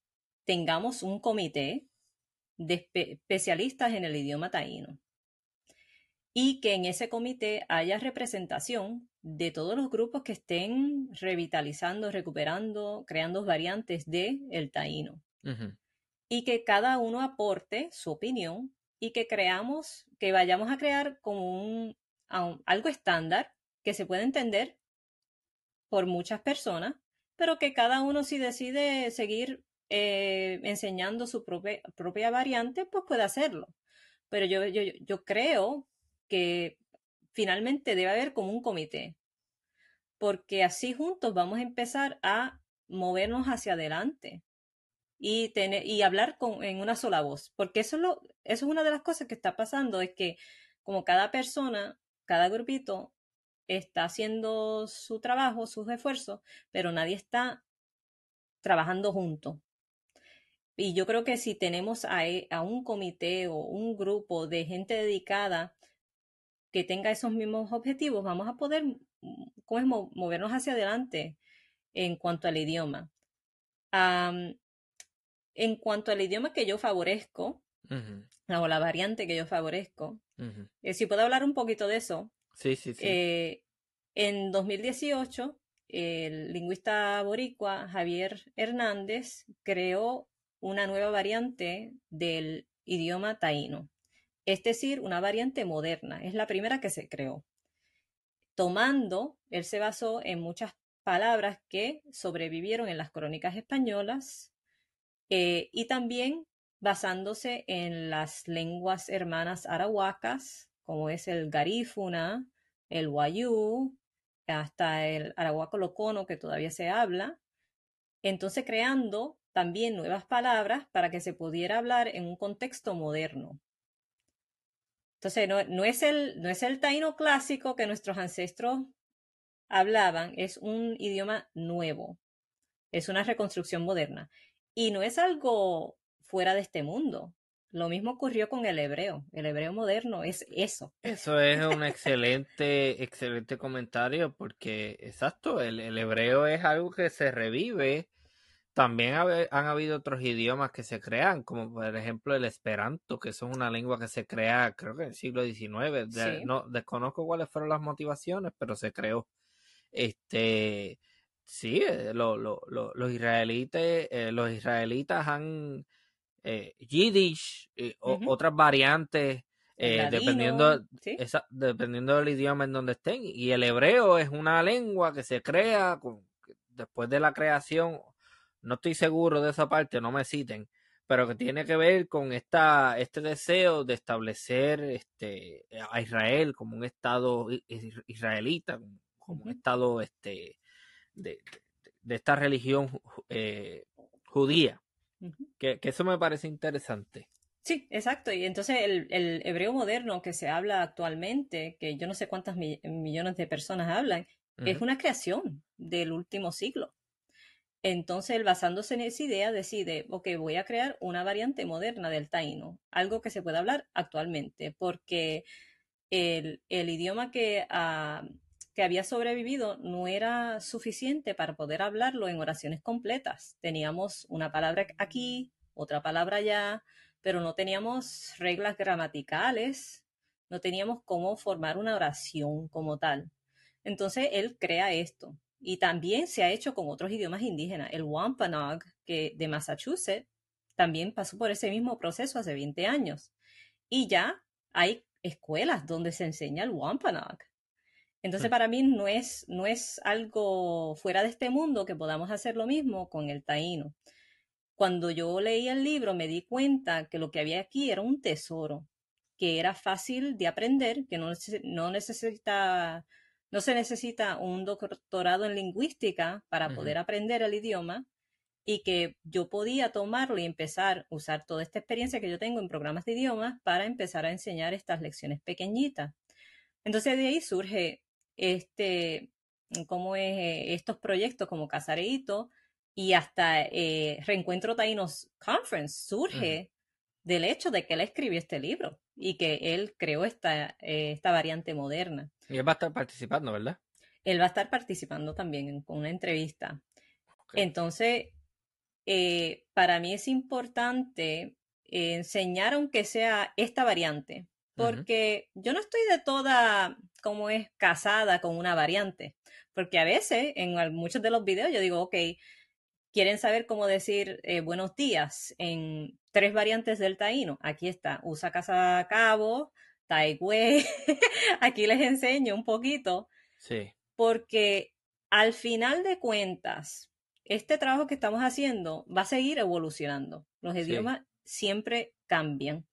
tengamos un comité de especialistas en el idioma taíno y que en ese comité haya representación de todos los grupos que estén revitalizando, recuperando, creando variantes de el taíno. Y que cada uno aporte su opinión y que creamos, que vayamos a crear como un algo estándar que se pueda entender por muchas personas, pero que cada uno si decide seguir eh, enseñando su propia, propia, variante, pues puede hacerlo. Pero yo, yo, yo creo que finalmente debe haber como un comité, porque así juntos vamos a empezar a movernos hacia adelante y, tener, y hablar con, en una sola voz, porque eso es, lo, eso es una de las cosas que está pasando, es que como cada persona, cada grupito está haciendo su trabajo, sus esfuerzos, pero nadie está trabajando junto. Y yo creo que si tenemos a, e, a, un comité o un grupo de gente dedicada que tenga esos mismos objetivos, vamos a poder mm, movernos hacia adelante en cuanto al idioma. en cuanto al idioma que yo favorezco, o la variante que yo favorezco, eh, si puedo hablar un poquito de eso. Sí, sí, sí. Eh, en 2018, el lingüista boricua Javier Hernández creó una nueva variante del idioma taíno, es decir, una variante moderna. Es la primera que se creó. Tomando, él se basó en muchas palabras que sobrevivieron en las crónicas españolas eh, y también basándose en las lenguas hermanas arahuacas, como es el garífuna, el wayú, hasta el arahuaco locono que todavía se habla. Entonces creando también nuevas palabras para que se pudiera hablar en un contexto moderno. Entonces, no, es, el, no es el taíno clásico que nuestros ancestros hablaban, es un idioma nuevo, es una reconstrucción moderna. Y no es algo fuera de este mundo. Lo mismo ocurrió con el hebreo. El hebreo moderno es eso. Eso es un excelente, excelente comentario porque, exacto, el, el hebreo es algo que se revive también han habido otros idiomas que se crean, como por ejemplo el esperanto, que es una lengua que se crea, creo que en el siglo XIX. No desconozco cuáles fueron las motivaciones, pero se creó. Este, sí, eh, los israelitas, eh, los israelitas han eh, Yiddish, otras variantes, dependiendo, dependiendo del idioma en donde estén. Y el hebreo es una lengua que se crea después de la creación no estoy seguro de esa parte, no me citen, pero que tiene que ver con esta, este deseo de establecer este, a Israel como un estado israelita, como un estado este, de, esta religión eh, judía. Que, eso me parece interesante. Sí, exacto. Y entonces el, el, hebreo moderno que se habla actualmente, que yo no sé cuántas millones de personas hablan, es una creación del último siglo. Entonces, él basándose en esa idea, decide, ok, voy a crear una variante moderna del taíno, algo que se pueda hablar actualmente, porque el, idioma que, ah, que había sobrevivido no era suficiente para poder hablarlo en oraciones completas. Teníamos una palabra aquí, otra palabra allá, pero no teníamos reglas gramaticales, no teníamos cómo formar una oración como tal. Entonces, él crea esto y también se ha hecho con otros idiomas indígenas. El Wampanoag que de Massachusetts también pasó por ese mismo proceso hace 20 años. Y ya hay escuelas donde se enseña el Wampanoag. Entonces, para mí no es, no es algo fuera de este mundo que podamos hacer lo mismo con el taíno. Cuando yo leí el libro, me di cuenta que lo que había aquí era un tesoro, que era fácil de aprender, que no, no necesita no se necesita un doctorado en lingüística para poder aprender el idioma y que yo podía tomarlo y empezar a usar toda esta experiencia que yo tengo en programas de idiomas para empezar a enseñar estas lecciones pequeñitas. Entonces de ahí surge este, cómo es eh, estos proyectos como Casareito y hasta eh, Reencuentro Taínos Conference surge del hecho de que él escribió este libro y que él creó esta, eh, esta variante moderna. Y él va a estar participando, ¿verdad? Él va a estar participando también en una entrevista. Entonces, eh, para mí es importante enseñar aunque sea esta variante, porque yo no estoy de toda como es casada con una variante, porque a veces en muchos de los videos yo digo, ok, quieren saber cómo decir eh, buenos días en tres variantes del taíno. Aquí está, usa casa cabo, taigüe. Aquí les enseño un poquito. Sí. Porque al final de cuentas, este trabajo que estamos haciendo va a seguir evolucionando. Los idiomas siempre cambian.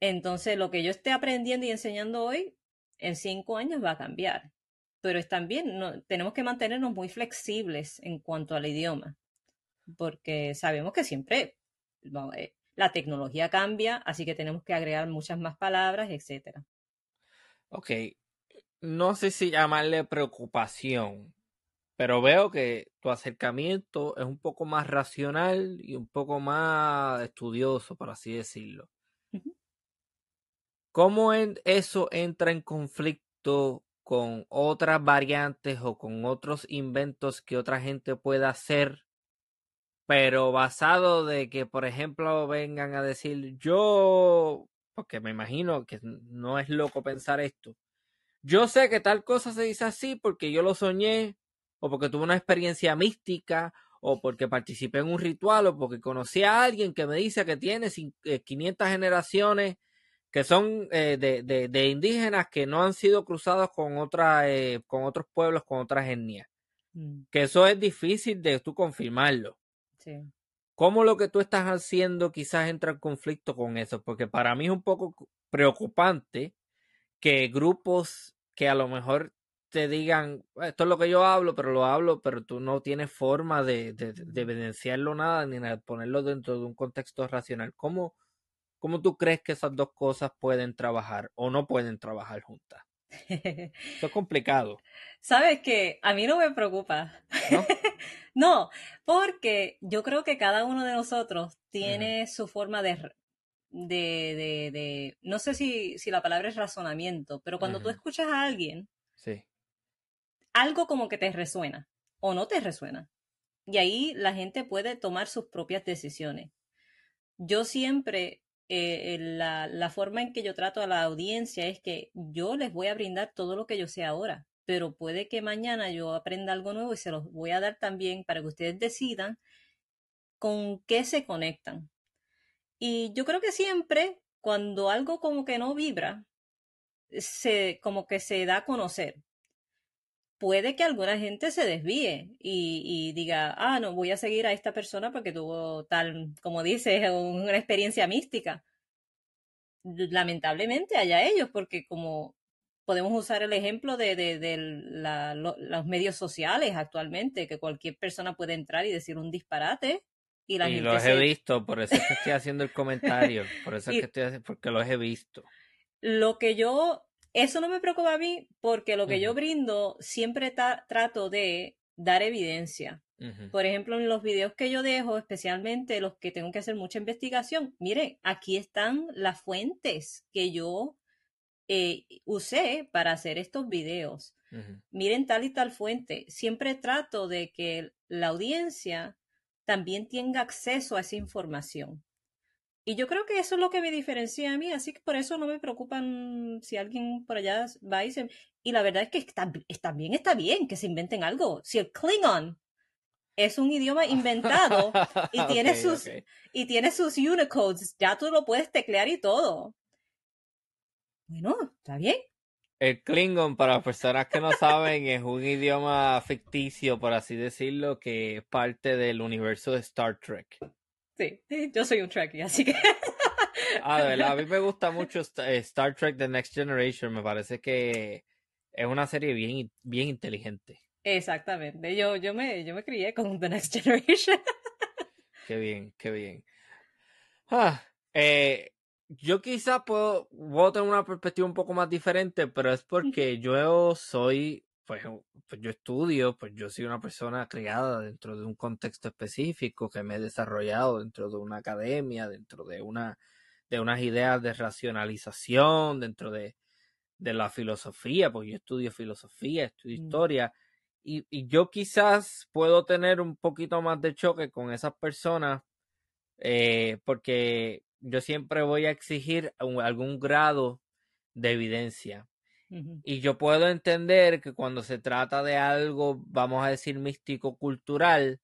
Entonces, lo que yo esté aprendiendo y enseñando hoy, en cinco años va a cambiar. Pero es también, tenemos que mantenernos muy flexibles en cuanto al idioma porque sabemos que siempre eh, la tecnología cambia, así que tenemos que agregar muchas más palabras, etcétera. Ok, no sé si llamarle preocupación, pero veo que tu acercamiento es un poco más racional y un poco más estudioso, por así decirlo. ¿Cómo eso entra en conflicto con otras variantes o con otros inventos que otra gente pueda hacer, pero basado de que, por ejemplo, vengan a decir yo, porque me imagino que no es loco pensar esto, yo sé que tal cosa se dice así porque yo lo soñé, o porque tuve una experiencia mística, o porque participé en un ritual, o porque conocí a alguien que me dice que tiene 500 eh, generaciones que son eh, de, de, de, indígenas que no han sido cruzados con, otra, eh, con otros pueblos, con otras etnias. Mm. Que eso es difícil de tú confirmarlo. Sí. ¿Cómo lo que tú estás haciendo quizás entra en conflicto con eso? Porque para mí es un poco preocupante que grupos que a lo mejor te digan, esto es lo que yo hablo, pero lo hablo, pero tú no tienes forma de, de, de evidenciarlo nada ni de ponerlo dentro de un contexto racional. ¿Cómo, ¿Cómo tú crees que esas dos cosas pueden trabajar o no pueden trabajar juntas? Esto es complicado. Sabes que a mí no me preocupa. ¿No? porque yo creo que cada uno de nosotros tiene su forma de, de, de, no sé si, si, la palabra es razonamiento, pero cuando tú escuchas a alguien, sí. algo como que te resuena o no te resuena. Y ahí la gente puede tomar sus propias decisiones. Yo siempre eh, la, forma en que yo trato a la audiencia es que yo les voy a brindar todo lo que yo sé ahora, pero puede que mañana yo aprenda algo nuevo y se los voy a dar también para que ustedes decidan con qué se conectan. Y yo creo que siempre cuando algo como que no vibra, se, como que se da a conocer. Puede que alguna gente se desvíe y, y, diga, ah, no, voy a seguir a esta persona porque tuvo tal, como dices, una experiencia mística lamentablemente haya ellos, porque como podemos usar el ejemplo de, de, los medios sociales actualmente, que cualquier persona puede entrar y decir un disparate. Y, la y los he visto, por eso es que estoy haciendo el comentario, por eso es que estoy haciendo, porque los he visto. Lo que yo, eso no me preocupa a mí, porque lo que yo brindo siempre trato de dar evidencia. Por ejemplo, en los videos que yo dejo, especialmente los que tengo que hacer mucha investigación, mire, aquí están las fuentes que yo eh, usé para hacer estos videos. Miren tal y tal fuente. Siempre trato de que la audiencia también tenga acceso a esa información. Y yo creo que eso es lo que me diferencia a mí, así que por eso no me preocupan si alguien por allá va y se... Y la verdad es que también está bien que se inventen algo. Si el Klingon es un idioma inventado y tiene sus y tiene sus Unicodes, ya tú lo puedes teclear y todo. Bueno, está bien. El Klingon, para personas que no saben, es un idioma ficticio, por así decirlo, que es parte del universo de Star Trek. Sí, yo soy un Trekkie, así que. Ah, a mí me gusta mucho eh, Star Trek The Next Generation, me parece que es una serie bien, bien inteligente. Exactamente. Yo, yo, me, yo me crié con The Next Generation. qué bien, qué bien. Ah, eh, yo quizá puedo, puedo, tener una perspectiva un poco más diferente, pero es porque yo soy, pues, pues, yo estudio, pues yo soy una persona criada dentro de un contexto específico, que me he desarrollado dentro de una academia, dentro de una de unas ideas de racionalización, dentro de, de la filosofía, pues yo estudio filosofía, estudio mm. historia, y, yo quizás puedo tener un poquito más de choque con esas personas eh, porque yo siempre voy a exigir algún grado de evidencia. Y yo puedo entender que cuando se trata de algo, vamos a decir, místico cultural,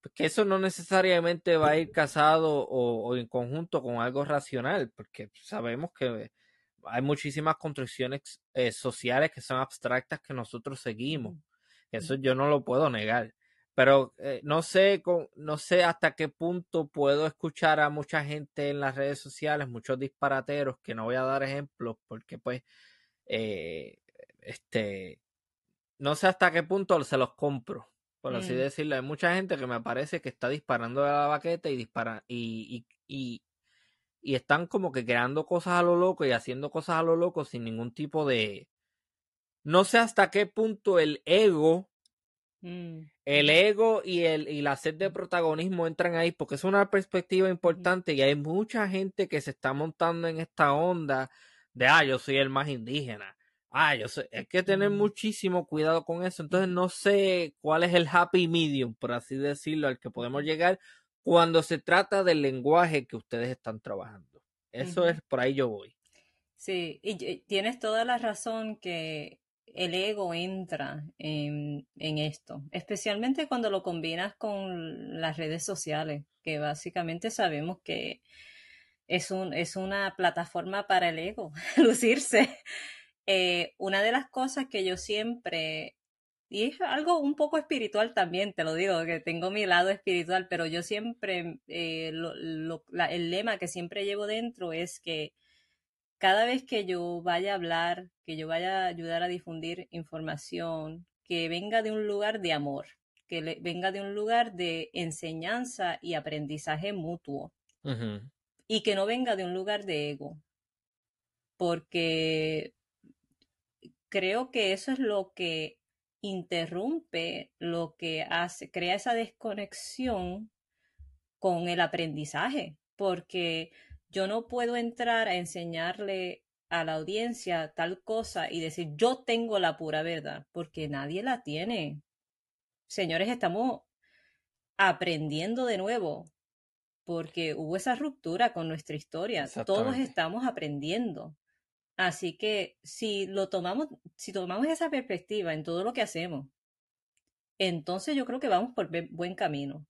pues que eso no necesariamente va a ir casado o, en conjunto con algo racional, porque sabemos que hay muchísimas construcciones eh, sociales que son abstractas que nosotros seguimos. Eso yo no lo puedo negar. Pero eh, no sé no sé hasta qué punto puedo escuchar a mucha gente en las redes sociales, muchos disparateros, que no voy a dar ejemplos porque pues eh, este no sé hasta qué punto se los compro, por así mm. decirlo. Hay mucha gente que me parece que está disparando de la baqueta y dispara y, y, y están como que creando cosas a lo loco y haciendo cosas a lo loco sin ningún tipo de no sé hasta qué punto el ego, mm, el ego y, el, y la sed de protagonismo entran ahí, porque es una perspectiva importante y hay mucha gente que se está montando en esta onda de, ah, yo soy el más indígena. Ah, yo sé, hay que tener muchísimo cuidado con eso. Entonces no sé cuál es el happy medium, por así decirlo, al que podemos llegar cuando se trata del lenguaje que ustedes están trabajando. Eso es, por ahí yo voy. Sí, y tienes toda la razón que el ego entra en, esto, especialmente cuando lo combinas con las redes sociales, que básicamente sabemos que es, un, es una plataforma para el ego, lucirse. Eh, una de las cosas que yo siempre, y es algo un poco espiritual también, te lo digo, que tengo mi lado espiritual, pero yo siempre, eh, el lema que siempre llevo dentro es que cada vez que yo vaya a hablar, que yo vaya a ayudar a difundir información, que venga de un lugar de amor, que venga de un lugar de enseñanza y aprendizaje mutuo, y que no venga de un lugar de ego, porque creo que eso es lo que interrumpe, lo que hace, crea esa desconexión con el aprendizaje, porque yo no puedo entrar a enseñarle a la audiencia tal cosa y decir yo tengo la pura verdad, porque nadie la tiene. Señores, estamos aprendiendo de nuevo, porque hubo esa ruptura con nuestra historia. Todos estamos aprendiendo. Así que si lo tomamos, si tomamos esa perspectiva en todo lo que hacemos, entonces yo creo que vamos por buen camino.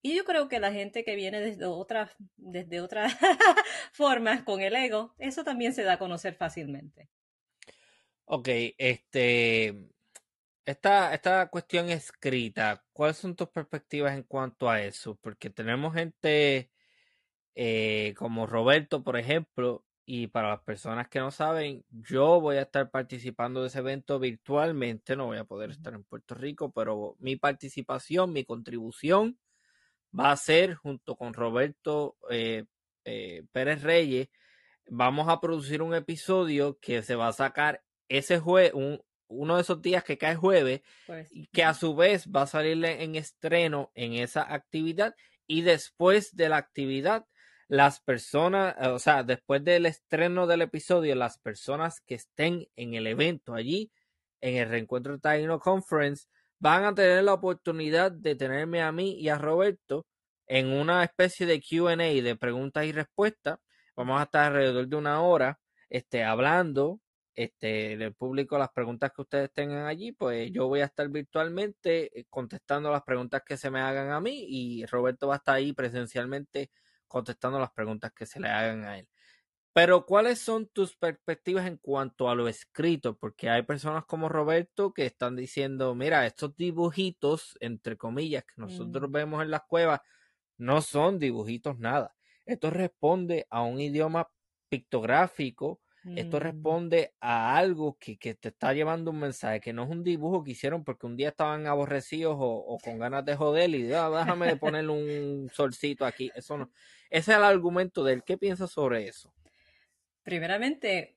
Y yo creo que la gente que viene desde otras, desde otras formas con el ego, eso también se da a conocer fácilmente. Ok, este, esta, esta cuestión escrita, ¿cuáles son tus perspectivas en cuanto a eso? Porque tenemos gente eh, como Roberto, por ejemplo, y para las personas que no saben, yo voy a estar participando de ese evento virtualmente, no voy a poder estar en Puerto Rico, pero mi participación, mi contribución va a ser junto con Roberto eh, eh, Pérez Reyes. Vamos a producir un episodio que se va a sacar ese jueves, uno de esos días que cae jueves, pues, y que a su vez va a salir en estreno en esa actividad. Y después de la actividad, las personas, o sea, después del estreno del episodio, las personas que estén en el evento allí, en el reencuentro Taino Conference, van a tener la oportunidad de tenerme a mí y a Roberto en una especie de QA de preguntas y respuestas. Vamos a estar alrededor de una hora este, hablando este, del público las preguntas que ustedes tengan allí, pues yo voy a estar virtualmente eh, contestando las preguntas que se me hagan a mí y Roberto va a estar ahí presencialmente contestando las preguntas que se le hagan a él. Pero ¿cuáles son tus perspectivas en cuanto a lo escrito? Porque hay personas como Roberto que están diciendo, mira, estos dibujitos, entre comillas, que nosotros mm. vemos en las cuevas, no son dibujitos nada. Esto responde a un idioma pictográfico, esto mm. responde a algo que, que, te está llevando un mensaje, que no es un dibujo que hicieron porque un día estaban aborrecidos o, con ganas de joder y ah, déjame ponerle un solcito aquí. Eso no. Ese es el argumento de él. ¿Qué piensas sobre eso? primeramente,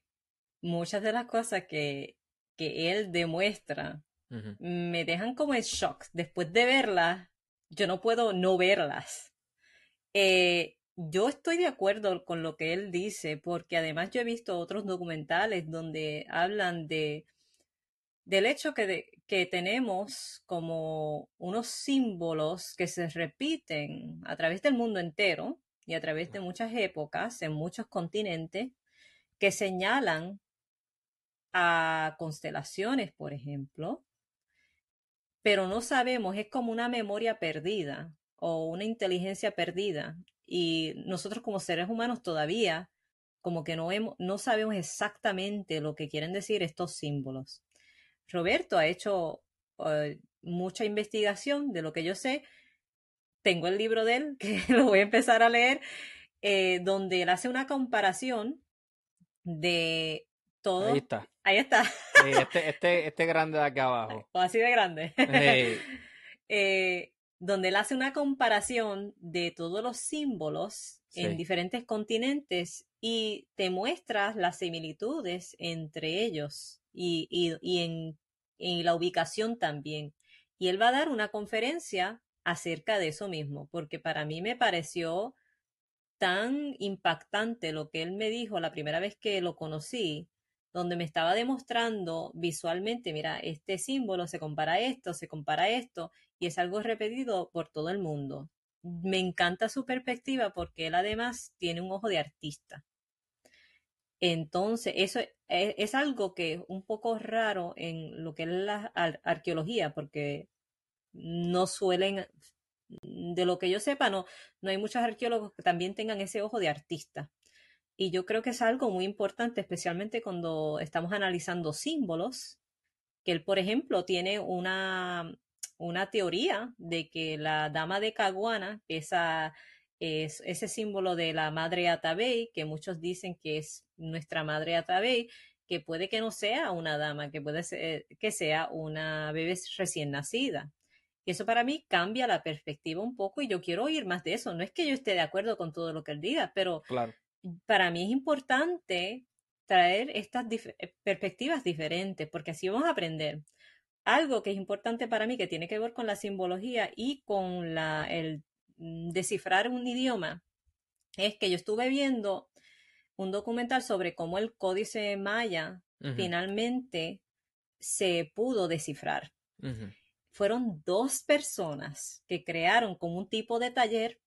muchas de las cosas que, que él demuestra me dejan como en shock. Después de verlas, yo no puedo no verlas. Eh, yo estoy de acuerdo con lo que él dice, porque además yo he visto otros documentales donde hablan de del hecho que, que tenemos como unos símbolos que se repiten a través del mundo entero y a través de muchas épocas, en muchos continentes, que señalan a constelaciones, por ejemplo, pero no sabemos, es como una memoria perdida o una inteligencia perdida y nosotros como seres humanos todavía como que no, hemos, no sabemos exactamente lo que quieren decir estos símbolos. Roberto ha hecho eh, mucha investigación de lo que yo sé. Tengo el libro de él, que lo voy a empezar a leer, eh, donde él hace una comparación de todo. Ahí está. Ahí está. este, este, este grande de acá abajo. O así de grande. Eh, donde él hace una comparación de todos los símbolos en diferentes continentes y te muestra las similitudes entre ellos. y, y, en, en la ubicación también. Y él va a dar una conferencia acerca de eso mismo, porque para mí me pareció tan impactante lo que él me dijo la primera vez que lo conocí, donde me estaba demostrando visualmente, mira, este símbolo se compara a esto, se compara a esto, y es algo repetido por todo el mundo. Me encanta su perspectiva porque él además tiene un ojo de artista. Entonces, eso es, algo que es un poco raro en lo que es la arqueología, porque no suelen, de lo que yo sepa, no, no hay muchos arqueólogos que también tengan ese ojo de artista. Y yo creo que es algo muy importante, especialmente cuando estamos analizando símbolos, que él, por ejemplo, tiene una, una teoría de que la dama de Caguana, esa, es ese símbolo de la madre Atabey, que muchos dicen que es nuestra madre Atabey, que puede que no sea una dama, que puede ser que sea una bebé recién nacida. Y eso para mí cambia la perspectiva un poco y yo quiero oír más de eso. No es que yo esté de acuerdo con todo lo que él diga, pero claro para mí es importante traer estas eh, perspectivas diferentes, porque así vamos a aprender. Algo que es importante para mí, que tiene que ver con la simbología y con la, el mm, descifrar un idioma, es que yo estuve viendo un documental sobre cómo el códice maya finalmente se pudo descifrar. Fueron dos personas que crearon como un tipo de taller.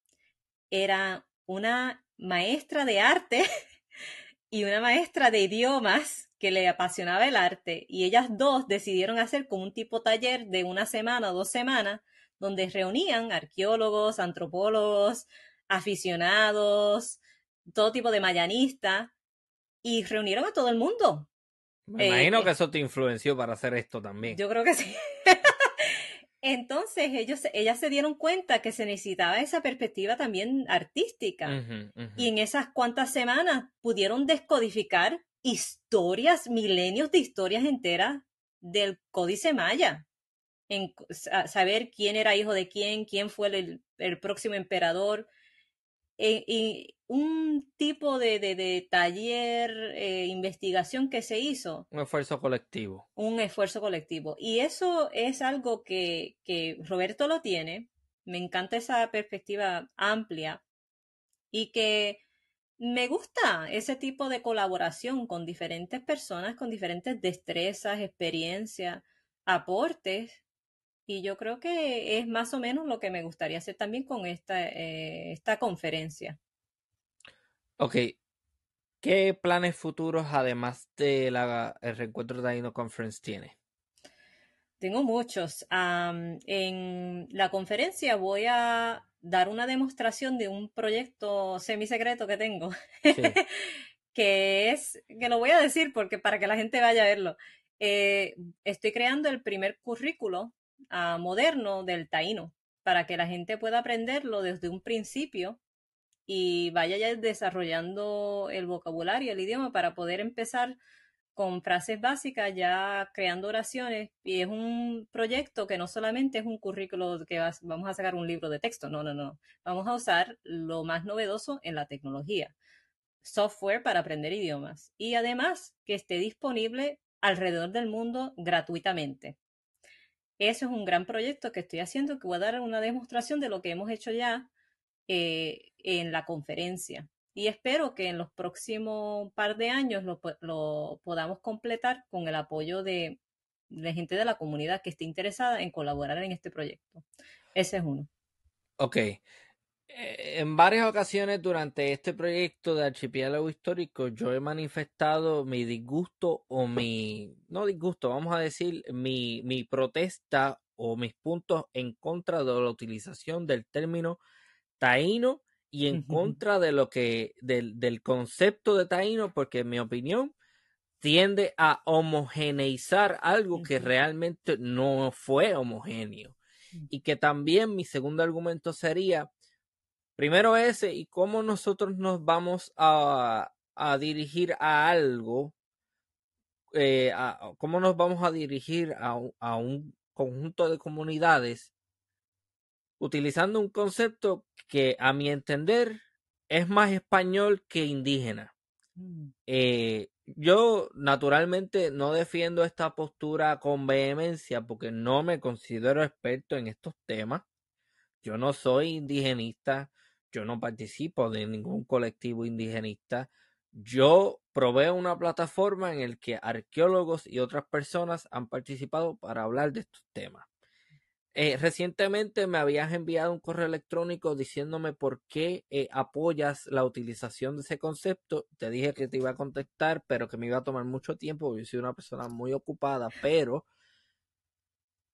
Era una maestra de arte y una maestra de idiomas que le apasionaba el arte y ellas dos decidieron hacer como un tipo taller de una semana o dos semanas donde reunían arqueólogos, antropólogos, aficionados, todo tipo de mayanistas y reunieron a todo el mundo. Me imagino eh, que eso te influenció para hacer esto también. Yo creo que sí. Entonces ellos, ellas se dieron cuenta que se necesitaba esa perspectiva también artística. Y en esas cuantas semanas pudieron descodificar historias, milenios de historias enteras del Códice Maya. En saber quién era hijo de quién, quién fue el próximo emperador, eh, y un tipo de, de, taller, eh, investigación que se hizo. Un esfuerzo colectivo. Un esfuerzo colectivo. Y eso es algo que, que Roberto lo tiene. Me encanta esa perspectiva amplia y que me gusta ese tipo de colaboración con diferentes personas, con diferentes destrezas, experiencias, aportes y yo creo que es más o menos lo que me gustaría hacer también con esta, eh, esta conferencia. Ok. ¿Qué planes futuros, además de la, el reencuentro de Dino Conference, tiene? Tengo muchos. en la conferencia voy a dar una demostración de un proyecto semisecreto que tengo, que es, que lo voy a decir porque para que la gente vaya a verlo. Eh, estoy creando el primer currículo moderno del taíno, para que la gente pueda aprenderlo desde un principio y vaya ya desarrollando el vocabulario, el idioma, para poder empezar con frases básicas, ya creando oraciones. Y es un proyecto que no solamente es un currículo que vamos a sacar un libro de texto, no, no, no. Vamos a usar lo más novedoso en la tecnología, software para aprender idiomas. Y además que esté disponible alrededor del mundo gratuitamente. Eso es un gran proyecto que estoy haciendo, que voy a dar una demostración de lo que hemos hecho ya eh, en la conferencia. Y espero que en los próximos par de años lo, podamos completar con el apoyo de, de gente de la comunidad que esté interesada en colaborar en este proyecto. Ese es uno. Ok. Eh, en varias ocasiones durante este proyecto de archipiélago histórico yo he manifestado mi disgusto o mi, no disgusto, vamos a decir, mi, mi protesta o mis puntos en contra de la utilización del término taíno y en contra de lo que, del, del concepto de taíno, porque en mi opinión tiende a homogeneizar algo que realmente no fue homogéneo. Mm. Y que también mi segundo argumento sería Primero ese, y cómo nosotros nos vamos a, dirigir a algo, eh, cómo nos vamos a dirigir a, a un conjunto de comunidades utilizando un concepto que a mi entender es más español que indígena. Mm. Eh, yo naturalmente no defiendo esta postura con vehemencia porque no me considero experto en estos temas. Yo no soy indigenista, yo no participo de ningún colectivo indigenista. Yo proveo una plataforma en la que arqueólogos y otras personas han participado para hablar de estos temas. Eh, recientemente me habías enviado un correo electrónico diciéndome por qué eh, apoyas la utilización de ese concepto. Te dije que te iba a contestar, pero que me iba a tomar mucho tiempo. Yo soy una persona muy ocupada, pero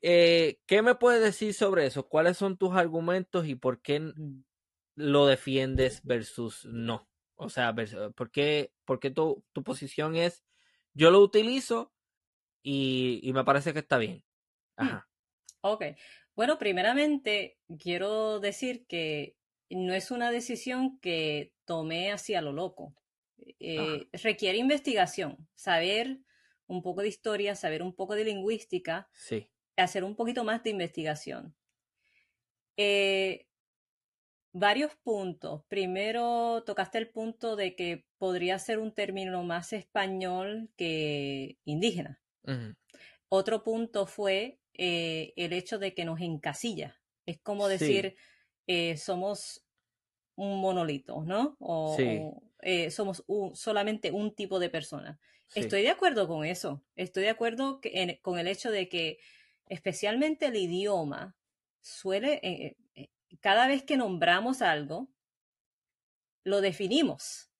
eh, ¿qué me puedes decir sobre eso? ¿Cuáles son tus argumentos y por qué mm. lo defiendes versus no? O sea, ¿por qué, por qué tu, tu, posición es yo lo utilizo y, y me parece que está bien? Mm. Ajá. Ok. Bueno, primeramente quiero decir que no es una decisión que tomé hacia lo loco. Eh, requiere investigación, saber un poco de historia, saber un poco de lingüística, sí. hacer un poquito más de investigación. Eh, varios puntos. Primero, tocaste el punto de que podría ser un término más español que indígena. Otro punto fue eh, el hecho de que nos encasilla. Es como decir, eh, somos un monolito, ¿no? O, eh, somos solamente un tipo de persona. Estoy de acuerdo con eso. Estoy de acuerdo con el hecho de que especialmente el idioma suele, cada vez que nombramos algo, lo definimos.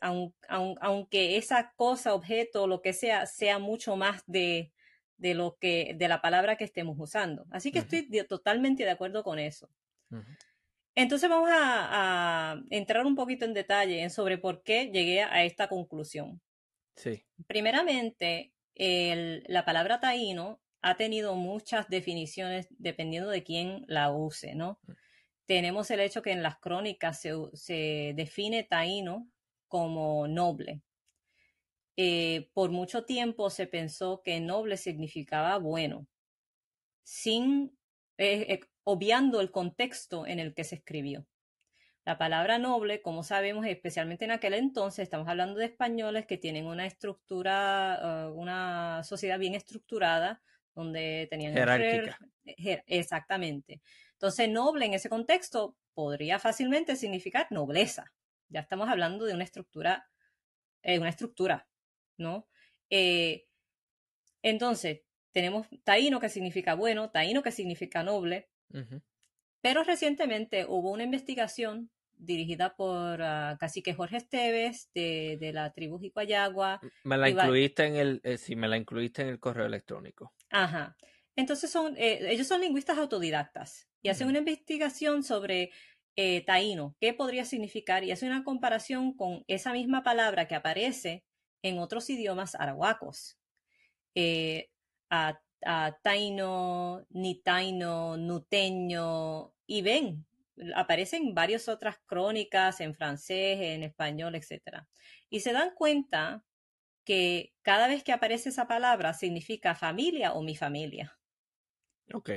aunque esa cosa, objeto, lo que sea, sea mucho más de de lo que, de la palabra que estemos usando. Así que estoy totalmente de acuerdo con eso. Entonces vamos a, entrar un poquito en detalle sobre por qué llegué a esta conclusión. Sí. Primeramente, la palabra taíno ha tenido muchas definiciones dependiendo de quién la use, ¿no? Mm. Tenemos el hecho que en las crónicas se, se define taíno como noble, eh, por mucho tiempo se pensó que noble significaba bueno, sin eh, eh, obviando el contexto en el que se escribió. La palabra noble, como sabemos, especialmente en aquel entonces, estamos hablando de españoles que tienen una estructura, una sociedad bien estructurada, donde tenían jerárquica. exactamente. Entonces, noble en ese contexto podría fácilmente significar nobleza. Ya estamos hablando de una estructura, una estructura ¿no? Eh, entonces, tenemos taíno que significa bueno, taíno que significa noble, pero recientemente hubo una investigación dirigida por uh, cacique Jorge Esteves de, de la tribu Jicuayagua. Me la incluiste en el, eh, sí, me la incluiste en el correo electrónico. Ajá. Entonces son, eh, ellos son lingüistas autodidactas y hacen una investigación sobre taíno, qué podría significar y hacen una comparación con esa misma palabra que aparece en otros idiomas arahuacos. Eh, a, taino, nitaino, nuteño, y ven, aparecen varias otras crónicas en francés, en español, etc. Y se dan cuenta que cada vez que aparece esa palabra significa familia o mi familia. Ok.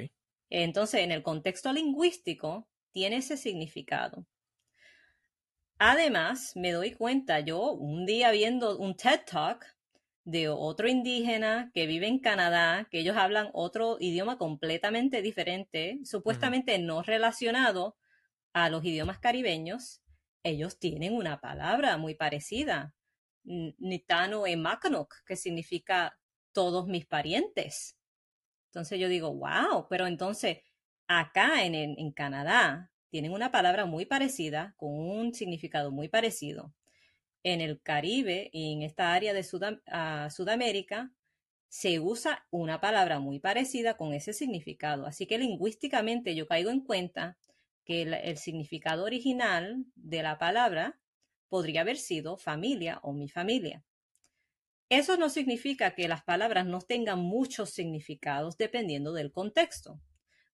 Entonces, en el contexto lingüístico, tiene ese significado. Además, me doy cuenta, yo un día viendo un TED Talk de otro indígena que vive en Canadá, que ellos hablan otro idioma completamente diferente, supuestamente no relacionado a los idiomas caribeños, ellos tienen una palabra muy parecida, Nitano e Makanok, que significa todos mis parientes. Entonces yo digo, wow, pero entonces acá en, en Canadá tienen una palabra muy parecida, con un significado muy parecido. En el Caribe y en esta área de ah, Sudamérica se usa una palabra muy parecida con ese significado. Así que lingüísticamente yo caigo en cuenta que el, significado original de la palabra podría haber sido familia o mi familia. Eso no significa que las palabras no tengan muchos significados dependiendo del contexto.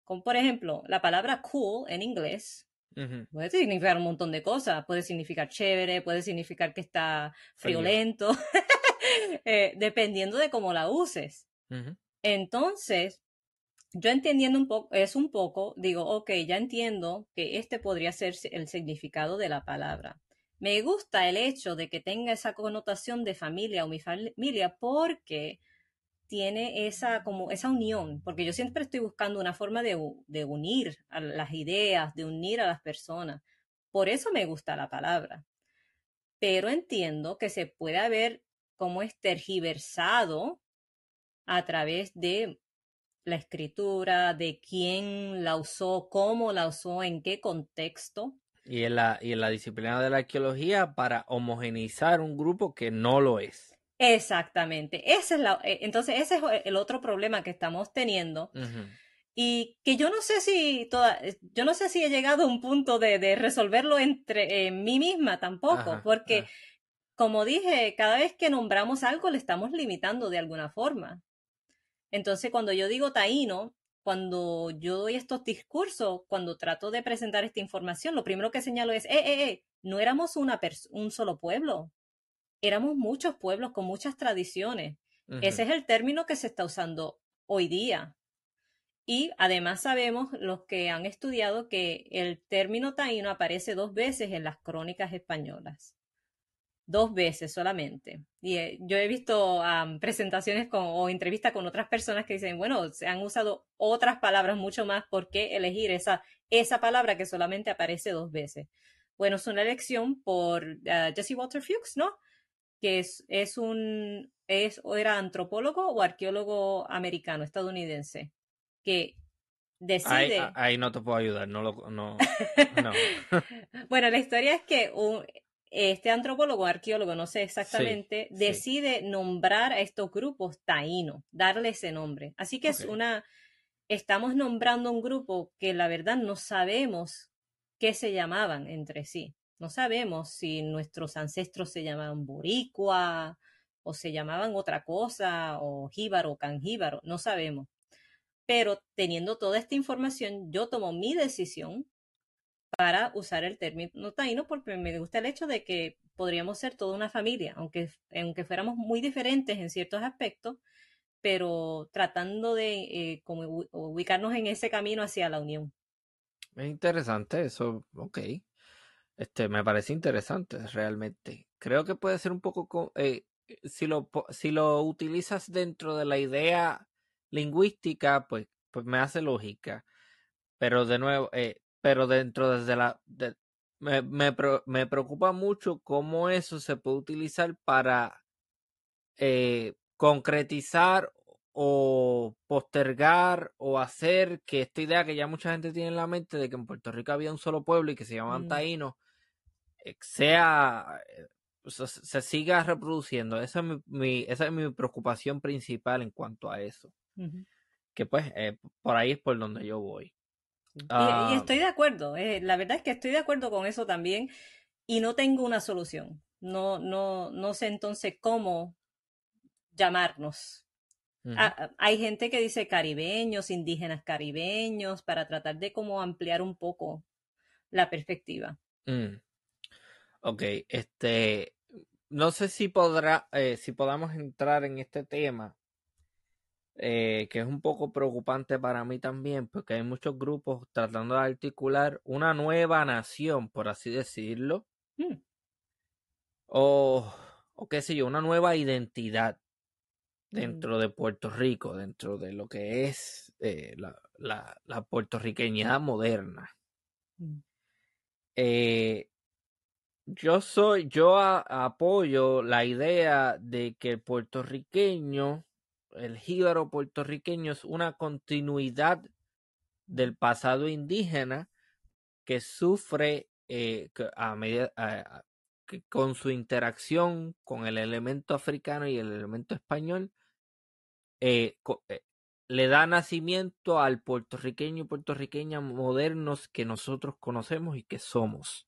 Como por ejemplo, la palabra cool en inglés puede significar un montón de cosas. Puede significar chévere, puede significar que está friolento, eh, dependiendo de cómo la uses. Entonces, yo entendiendo un poco, es un poco, digo, ok, ya entiendo que este podría ser el significado de la palabra. me gusta el hecho de que tenga esa connotación de familia o mi familia porque tiene esa como esa unión, porque yo siempre estoy buscando una forma de, unir a las ideas, de unir a las personas. Por eso me gusta la palabra. Pero entiendo que se puede haber como es tergiversado a través de la escritura, de quién la usó, cómo la usó, en qué contexto. Y en la, y en la disciplina de la arqueología para homogeneizar un grupo que no lo es. Exactamente. Ese es la, eh, entonces, ese es el otro problema que estamos teniendo. Y que yo no sé si toda, eh, yo no sé si he llegado a un punto de, de resolverlo entre mí misma tampoco, porque como dije, cada vez que nombramos algo le estamos limitando de alguna forma. Entonces, cuando yo digo taíno, cuando yo doy estos discursos, cuando trato de presentar esta información, lo primero que señalo es, eh, eh, eh, no éramos una un solo pueblo, éramos muchos pueblos con muchas tradiciones. Ese es el término que se está usando hoy día. Y además sabemos los que han estudiado que el término taíno aparece dos veces en las crónicas españolas dos veces solamente. Y eh, yo he visto presentaciones con, o entrevistas con otras personas que dicen, bueno, se han usado otras palabras mucho más, ¿por qué elegir esa, esa palabra que solamente aparece dos veces? Bueno, es una elección por ah, Jesse Walter Fuchs, ¿no? Que es, es un, es, o era antropólogo o arqueólogo americano, estadounidense, que decide... Ahí, no te puedo ayudar, no lo... No, no. bueno, la historia es que un, este antropólogo, arqueólogo, no sé exactamente, decide nombrar a estos grupos taíno, darle ese nombre. Así que es una, estamos nombrando un grupo que la verdad no sabemos qué se llamaban entre sí. No sabemos si nuestros ancestros se llamaban boricua o se llamaban otra cosa o jíbaro, canjíbaro, no sabemos. Pero teniendo toda esta información, yo tomo mi decisión para usar el término taíno porque me gusta el hecho de que podríamos ser toda una familia, aunque, aunque fuéramos muy diferentes en ciertos aspectos, pero tratando de eh, ubicarnos en ese camino hacia la unión. Es interesante eso, ok. Este, me parece interesante realmente. Creo que puede ser un poco, eh, si, lo, si lo utilizas dentro de la idea lingüística, pues, pues me hace lógica. Pero de nuevo, eh, pero dentro desde la... me, me, preocupa mucho cómo eso se puede utilizar para eh, concretizar o postergar o hacer que esta idea que ya mucha gente tiene en la mente de que en Puerto Rico había un solo pueblo y que se llamaban mm. taínos, eh, sea, eh, se, siga reproduciendo. Esa es mi, esa es mi preocupación principal en cuanto a eso. Que pues por ahí es por donde yo voy. Y, ah. estoy de acuerdo, eh, la verdad es que estoy de acuerdo con eso también y no tengo una solución. No, no, no sé entonces cómo llamarnos. Ah, hay gente que dice caribeños, indígenas caribeños, para tratar de cómo ampliar un poco la perspectiva. Mm. Ok, este, no sé si podrá, eh, si podamos entrar en este tema, eh, que es un poco preocupante para mí también, porque hay muchos grupos tratando de articular una nueva nación, por así decirlo, mm. o, o qué sé yo, una nueva identidad mm. dentro de Puerto Rico, dentro de lo que es eh, la, la, la, puertorriqueñidad moderna. Mm. Eh, yo soy, yo apoyo la idea de que el puertorriqueño el jíbaro puertorriqueño es una continuidad del pasado indígena que sufre eh, a medida, que con su interacción con el elemento africano y el elemento español eh, eh, le da nacimiento al puertorriqueño y puertorriqueña modernos que nosotros conocemos y que somos.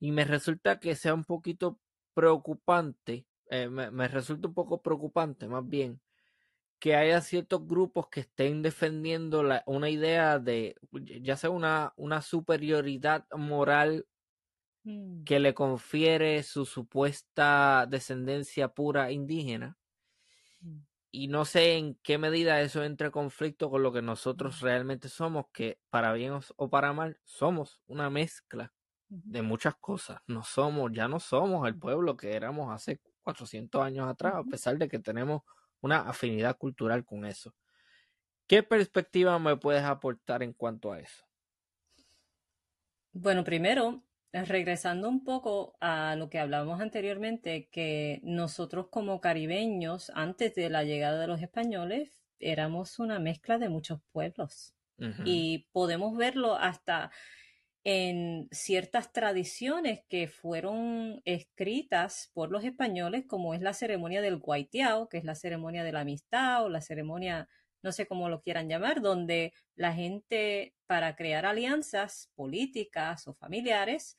Y me resulta que sea un poquito preocupante, me, me, resulta un poco preocupante más bien, que haya ciertos grupos que estén defendiendo la, una idea de, ya sea una, una superioridad moral mm. que le confiere su supuesta descendencia pura indígena. Mm. Y no sé en qué medida eso entra en conflicto con lo que nosotros mm. realmente somos, que para bien o para mal somos una mezcla de muchas cosas. No somos, ya no somos el pueblo que éramos hace 400 años atrás, a pesar de que tenemos una afinidad cultural con eso. ¿Qué perspectiva me puedes aportar en cuanto a eso? Bueno, primero, regresando un poco a lo que hablábamos anteriormente, que nosotros como caribeños, antes de la llegada de los españoles, éramos una mezcla de muchos pueblos. Y podemos verlo hasta en ciertas tradiciones que fueron escritas por los españoles, como es la ceremonia del guaiteao, que es la ceremonia de la amistad o la ceremonia, no sé cómo lo quieran llamar, donde la gente para crear alianzas políticas o familiares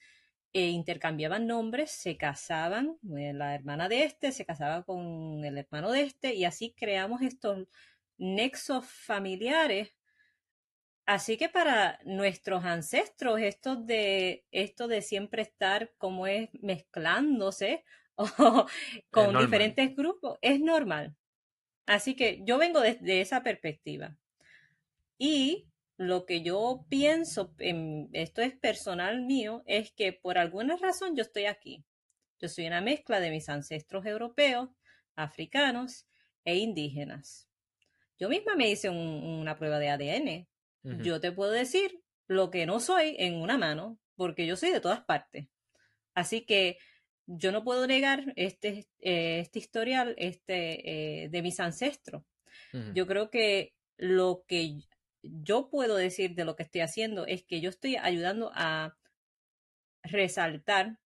eh, intercambiaban nombres, se casaban, eh, la hermana de este se casaba con el hermano de este y así creamos estos nexos familiares. Así que para nuestros ancestros, esto de, esto de siempre estar como es mezclándose con diferentes grupos, es normal. Así que yo vengo desde esa perspectiva. Y lo que yo pienso, esto es personal mío, es que por alguna razón yo estoy aquí. Yo soy una mezcla de mis ancestros europeos, africanos e indígenas. Yo misma me hice una prueba de ADN. Yo te puedo decir lo que no soy en una mano, porque yo soy de todas partes. Así que yo no puedo negar este, eh, este historial este, eh, de mis ancestros. Yo creo que lo que yo puedo decir de lo que estoy haciendo es que yo estoy ayudando a resaltar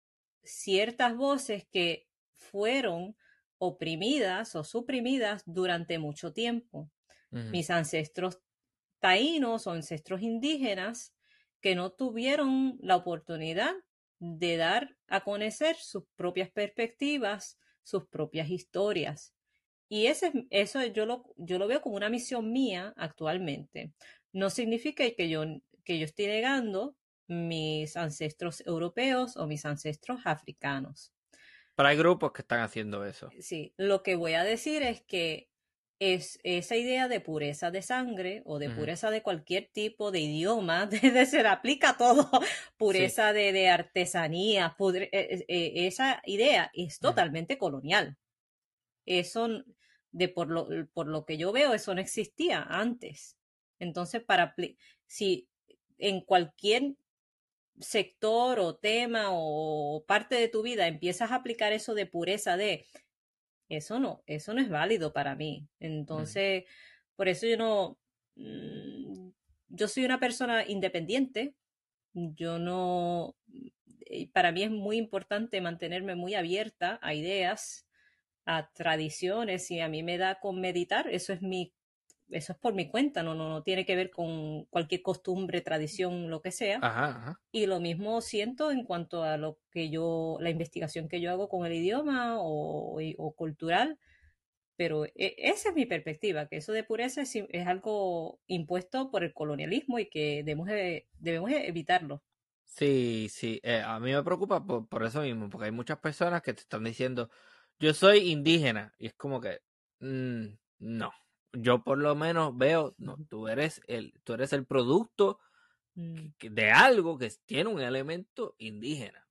ciertas voces que fueron oprimidas o suprimidas durante mucho tiempo. Mis ancestros taínos o ancestros indígenas que no tuvieron la oportunidad de dar a conocer sus propias perspectivas, sus propias historias. Y ese, eso yo lo, yo lo veo como una misión mía actualmente. No significa que yo, que yo estoy negando mis ancestros europeos o mis ancestros africanos. Pero hay grupos que están haciendo eso. Sí, lo que voy a decir es que es esa idea de pureza de sangre o de pureza de cualquier tipo de idioma, de, se le aplica todo, pureza de, de, artesanía, e, e, e, esa idea es totalmente colonial. Eso de por lo, por lo que yo veo, eso no existía antes. Entonces, para si en cualquier sector o tema o parte de tu vida empiezas a aplicar eso de pureza de eso no, eso no es válido para mí. Entonces, por eso yo no, mm, yo soy una persona independiente. Yo no, eh, para mí es muy importante mantenerme muy abierta a ideas a tradiciones y a mí me da con meditar, eso es mi eso es por mi cuenta, no, no, no tiene que ver con cualquier costumbre, tradición, lo que sea. Y lo mismo siento en cuanto a lo que yo, la investigación que yo hago con el idioma o, o cultural, pero e, esa es mi perspectiva, que eso de pureza es, es algo impuesto por el colonialismo y que debemos, debemos evitarlo. Sí, sí, eh, a mí me preocupa por, por, eso mismo, porque hay muchas personas que te están diciendo, yo soy indígena. Y es como que, mm, no. Yo por lo menos veo, no, tú eres el, tú eres el producto mm. de algo que tiene un elemento indígena.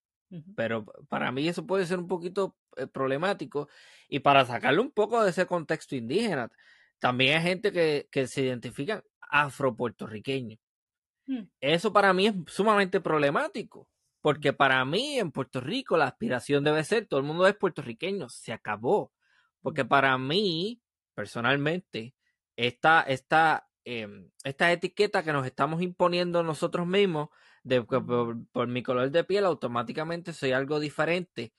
Pero para mí eso puede ser un poquito eh, problemático. Y para sacarle un poco de ese contexto indígena, también hay gente que, que se identifican afropuertorriqueños. Mm. Eso para mí es sumamente problemático. Porque para mí en Puerto Rico la aspiración debe ser, todo el mundo es puertorriqueño, se acabó. Porque para mí, personalmente, esta, esta, em, esta etiqueta que nos estamos imponiendo nosotros mismos, de que por, mi color de piel automáticamente soy algo diferente.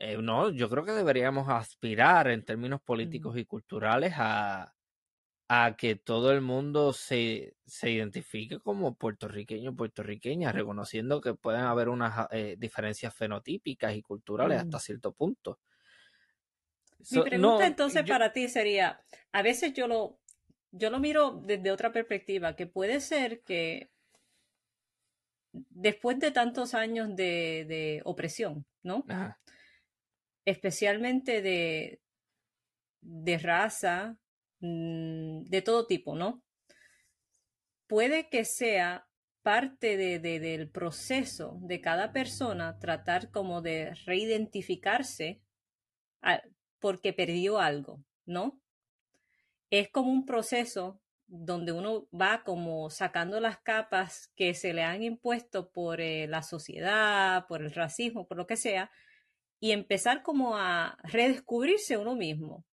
Eh, no, yo creo que deberíamos aspirar en términos políticos y culturales a, a que todo el mundo se, se identifique como puertorriqueño puertorriqueña, reconociendo que pueden haber unas eh, diferencias fenotípicas y culturales hasta cierto punto. Mi pregunta entonces para ti sería, a veces yo lo, yo lo miro desde otra perspectiva, que puede ser que después de tantos años de, de opresión, ¿no? Especialmente de, de raza, Mm, de todo tipo, ¿no? Puede que sea parte de, del proceso de cada persona tratar como de reidentificarse porque perdió algo, ¿no? Es como un proceso donde uno va como sacando las capas que se le han impuesto por eh, la sociedad, por el racismo, por lo que sea, y empezar como a redescubrirse uno mismo.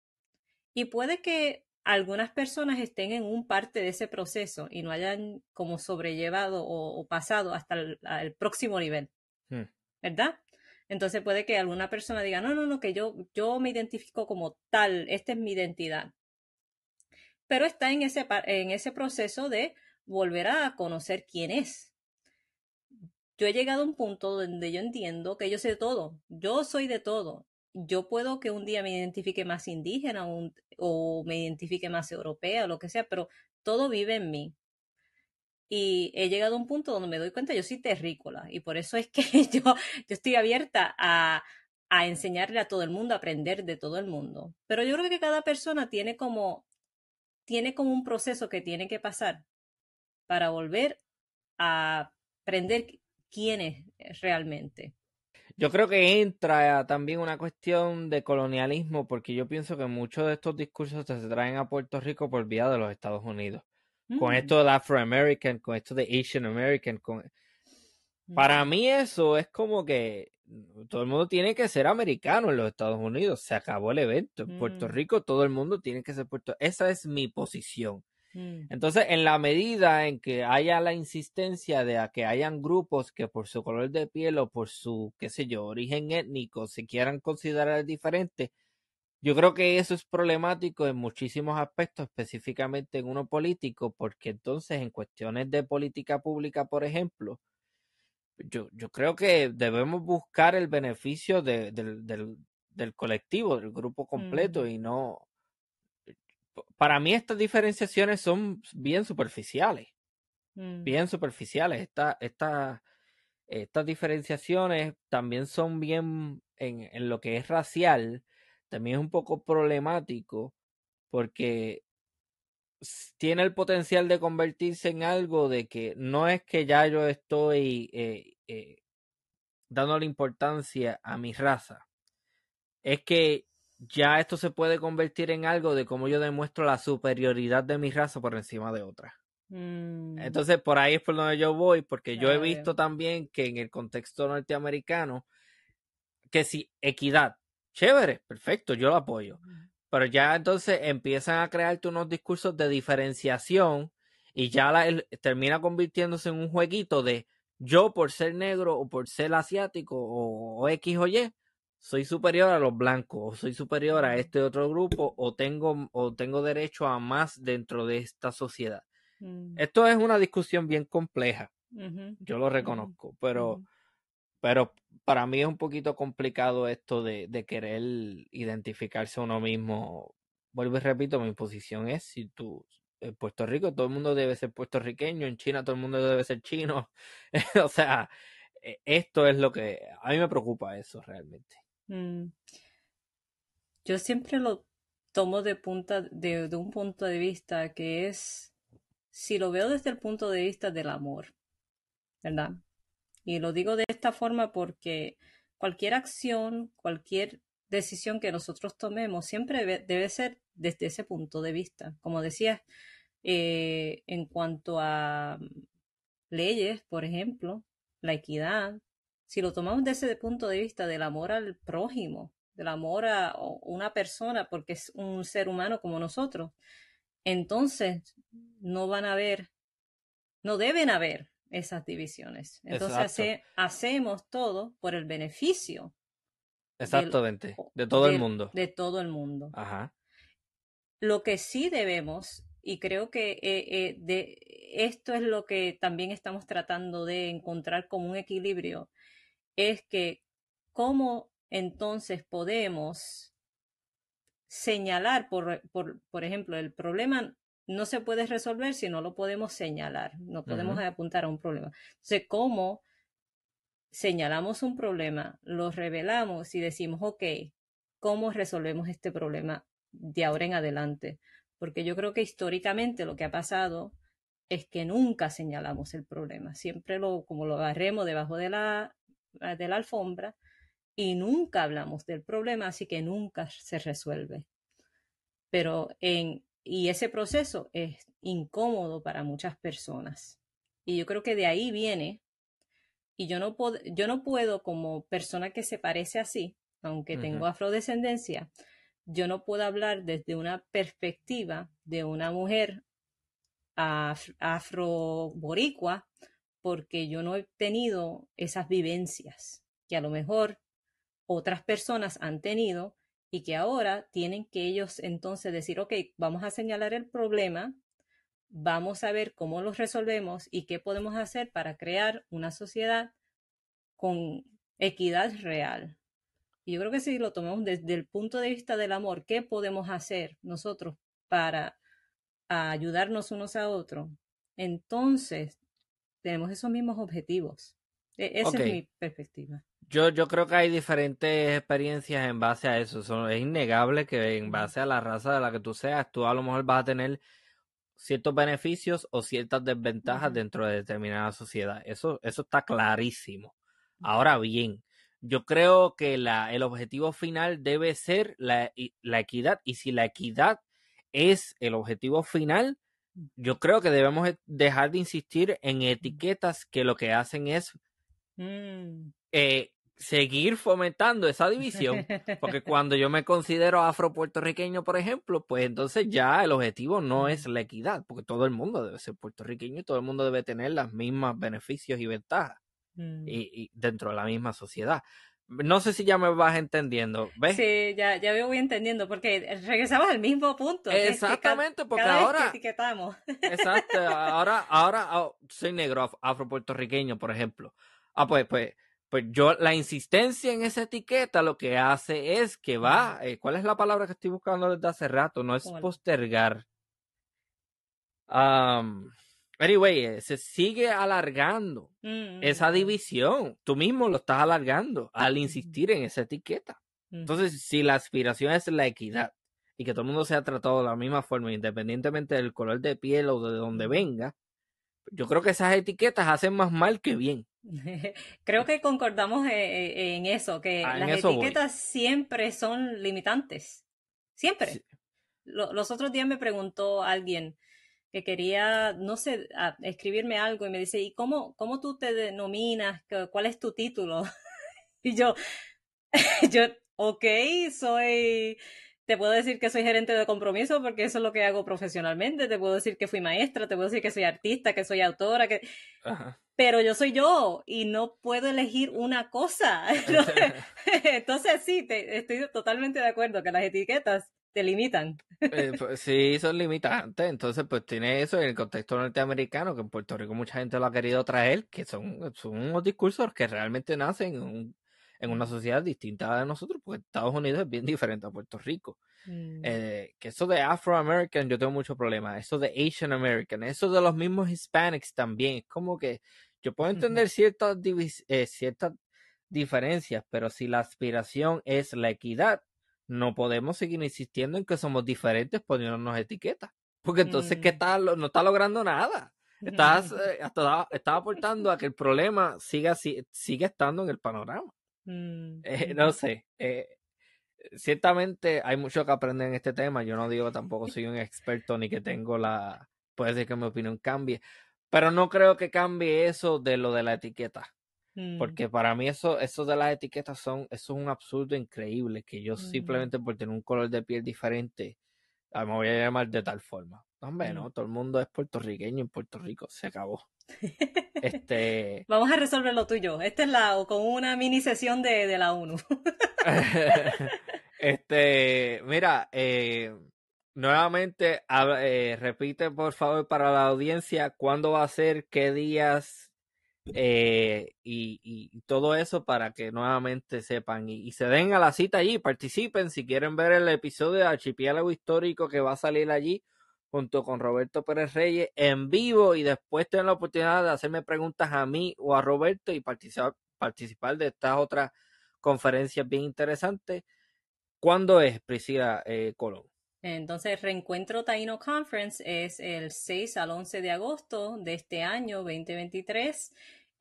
Y puede que algunas personas estén en un parte de ese proceso y no hayan como sobrellevado o, pasado hasta el, próximo nivel, hmm. ¿verdad? Entonces puede que alguna persona diga, no, no, no, que yo, yo me identifico como tal, esta es mi identidad. Pero está en ese, en ese proceso de volver a conocer quién es. Yo he llegado a un punto donde yo entiendo que yo sé todo, yo soy de todo yo puedo que un día me identifique más indígena o me identifique más europea o lo que sea, pero todo vive en mí. Y he llegado a un punto donde me doy cuenta, yo soy terrícola y por eso es que yo, yo estoy abierta a, a enseñarle a todo el mundo, a aprender de todo el mundo. Pero yo creo que cada persona tiene como, tiene como un proceso que tiene que pasar para volver a aprender quién es realmente. Yo creo que entra también una cuestión de colonialismo, porque yo pienso que muchos de estos discursos se traen a Puerto Rico por vía de los Estados Unidos. Con mm. esto de Afro-American, con esto de Asian American. Con... Para mm. mí eso es como que todo el mundo tiene que ser americano en los Estados Unidos. Se acabó el evento. En Puerto mm. Rico todo el mundo tiene que ser Puerto Esa es mi posición. Mm. Entonces, en la medida en que haya la insistencia de que hayan grupos que por su color de piel o por su, qué sé yo, origen étnico se quieran considerar diferentes, yo creo que eso es problemático en muchísimos aspectos, específicamente en uno político, porque entonces en cuestiones de política pública, por ejemplo, yo, yo creo que debemos buscar el beneficio del, del, colectivo, del grupo completo y no para mí estas diferenciaciones son bien superficiales. Mm. Bien superficiales. Esta, esta, estas diferenciaciones también son bien en, en, lo que es racial. También es un poco problemático porque tiene el potencial de convertirse en algo de que no es que ya yo estoy eh, eh, dándole importancia a mi raza. Es que ya esto se puede convertir en algo de cómo yo demuestro la superioridad de mi raza por encima de otra. Mm. Entonces, por ahí es por donde yo voy, porque yo he visto también que en el contexto norteamericano, que si equidad, chévere, perfecto, yo lo apoyo. Pero ya entonces empiezan a crearte unos discursos de diferenciación y ya la, termina convirtiéndose en un jueguito de yo por ser negro o por ser asiático o X o Y, soy superior a los blancos, o soy superior a este otro grupo, o tengo, o tengo derecho a más dentro de esta sociedad. Mm. Esto es una discusión bien compleja, yo lo reconozco, pero, pero para mí es un poquito complicado esto de, querer identificarse uno mismo. Vuelvo y repito, mi posición es si tú en Puerto Rico todo el mundo debe ser puertorriqueño, en China todo el mundo debe ser chino. o sea, e, esto es lo que a mí me preocupa eso realmente. Mm. Yo siempre lo tomo de, punta, de, un punto de vista que es, si lo veo desde el punto de vista del amor, ¿verdad? Y lo digo de esta forma porque cualquier acción, cualquier decisión que nosotros tomemos siempre debe, ser desde ese punto de vista. Como decías, eh, en cuanto a leyes, por ejemplo, la equidad, si lo tomamos desde ese punto de vista del amor al prójimo, del amor a una persona porque es un ser humano como nosotros, entonces no van a haber, no deben haber esas divisiones. Entonces hacemos todo por el beneficio. Exactamente, de todo el mundo. De todo el mundo. Ajá. Lo que sí debemos, y creo que eh, eh, de, esto es lo que también estamos tratando de encontrar como un equilibrio, es que cómo entonces podemos señalar, por, por, ejemplo, el problema no se puede resolver si no lo podemos señalar, no podemos apuntar a un problema. Entonces, ¿cómo señalamos un problema, lo revelamos y decimos, ok, ¿cómo resolvemos este problema de ahora en adelante? Porque yo creo que históricamente lo que ha pasado es que nunca señalamos el problema, siempre lo, como lo agarremos debajo de la, de la alfombra y nunca hablamos del problema, así que nunca se resuelve. Pero en, y ese proceso es incómodo para muchas personas. Y yo creo que de ahí viene, y yo no, puedo, yo no puedo como persona que se parece así, aunque tengo afrodescendencia, yo no puedo hablar desde una perspectiva de una mujer afro-boricua porque yo no he tenido esas vivencias que a lo mejor otras personas han tenido y que ahora tienen que ellos entonces decir, ok, vamos a señalar el problema, vamos a ver cómo lo resolvemos y qué podemos hacer para crear una sociedad con equidad real. Y yo creo que si lo tomamos desde el punto de vista del amor, ¿qué podemos hacer nosotros para ayudarnos unos a otros? Entonces, tenemos esos mismos objetivos. E, esa es mi perspectiva. Yo, yo creo que hay diferentes experiencias en base a eso. es innegable que en base a la raza de la que tú seas, tú a lo mejor vas a tener ciertos beneficios o ciertas desventajas dentro de determinada sociedad. Eso, eso está clarísimo. Ahora bien, yo creo que la, el objetivo final debe ser la, la equidad. Y si la equidad es el objetivo final, yo creo que debemos e, dejar de insistir en etiquetas que lo que hacen es mm. eh, seguir fomentando esa división, porque cuando yo me considero afro-puertorriqueño, por ejemplo, pues entonces ya el objetivo no es la equidad, porque todo el mundo debe ser puertorriqueño y todo el mundo debe tener las mismas beneficios y ventajas mm. y, dentro de la misma sociedad. No sé si ya me vas entendiendo, ¿ves? Sí, ya, ya voy entendiendo, porque regresamos al mismo punto. Exactamente, porque ahora... etiquetamos. Exacto, ahora, ahora oh, soy negro, afro-puertorriqueño, por ejemplo. Ah, pues, pues pues yo, la insistencia en esa etiqueta lo que hace es que va, eh, ¿cuál es la palabra que estoy buscando desde hace rato? No es postergar. anyway, eh, se sigue alargando esa mm. división. Tú mismo lo estás alargando al insistir en esa etiqueta. Entonces, si la aspiración es la equidad y que todo el mundo sea tratado de la misma forma, independientemente del color de piel o de donde venga, yo creo que esas etiquetas hacen más mal que bien. Creo que concordamos eh, eh, en eso, que ah, las etiquetas siempre son limitantes. Siempre. Los otros días me preguntó alguien que quería, no sé, escribirme algo y me dice, ¿y cómo, cómo tú te denominas? ¿Cuál es tu título? y yo, yo, ok, soy te puedo decir que soy gerente de compromiso porque eso es lo que hago profesionalmente. Te puedo decir que fui maestra, te puedo decir que soy artista, que soy autora, que... Pero yo soy yo y no puedo elegir una cosa. Entonces sí, te, estoy totalmente de acuerdo que las etiquetas te limitan. Eh, pues, sí, son limitantes. Entonces, pues tiene eso en el contexto norteamericano, que en Puerto Rico mucha gente lo ha querido traer, que son, son unos discursos que realmente nacen en un en una sociedad distinta de nosotros, porque Estados Unidos es bien diferente a Puerto Rico. Mm. Eh, que eso de Afro-American yo tengo mucho problema, eso de Asian American, eso de los mismos Hispanics también, es como que yo puedo entender ciertas, eh, ciertas diferencias, pero si la aspiración es la equidad, no podemos seguir insistiendo en que somos diferentes poniéndonos etiquetas, porque entonces ¿qué mm. tal? No está logrando nada. Estás, eh, está, aportando a que el problema siga, siga estando en el panorama. Mm, eh, no sé. Eh, ciertamente hay mucho que aprender en este tema. Yo no digo que tampoco soy un experto ni que tengo la. Puede ser que mi opinión cambie. Pero no creo que cambie eso de lo de la etiqueta. Mm. Porque para mí eso, eso de las etiquetas son, eso es un absurdo increíble. Que yo mm. simplemente por tener un color de piel diferente, ah, me voy a llamar de tal forma. Hombre, no, todo el mundo es puertorriqueño en Puerto Rico, se acabó. Este... Vamos a resolver lo tuyo. Esta es la con una mini sesión de, de la ONU. este, mira, eh, nuevamente eh, repite por favor para la audiencia cuándo va a ser, qué días eh, y, y, todo eso para que nuevamente sepan y, y, se den a la cita allí, participen si quieren ver el episodio de Archipiélago Histórico que va a salir allí junto con Roberto Pérez Reyes en vivo y después tener la oportunidad de hacerme preguntas a mí o a Roberto y participar, participar de estas otras conferencias bien interesantes. ¿Cuándo es Priscila eh, Colón? Entonces, Reencuentro Taino Conference es el 6 al 11 de agosto de este año 2023.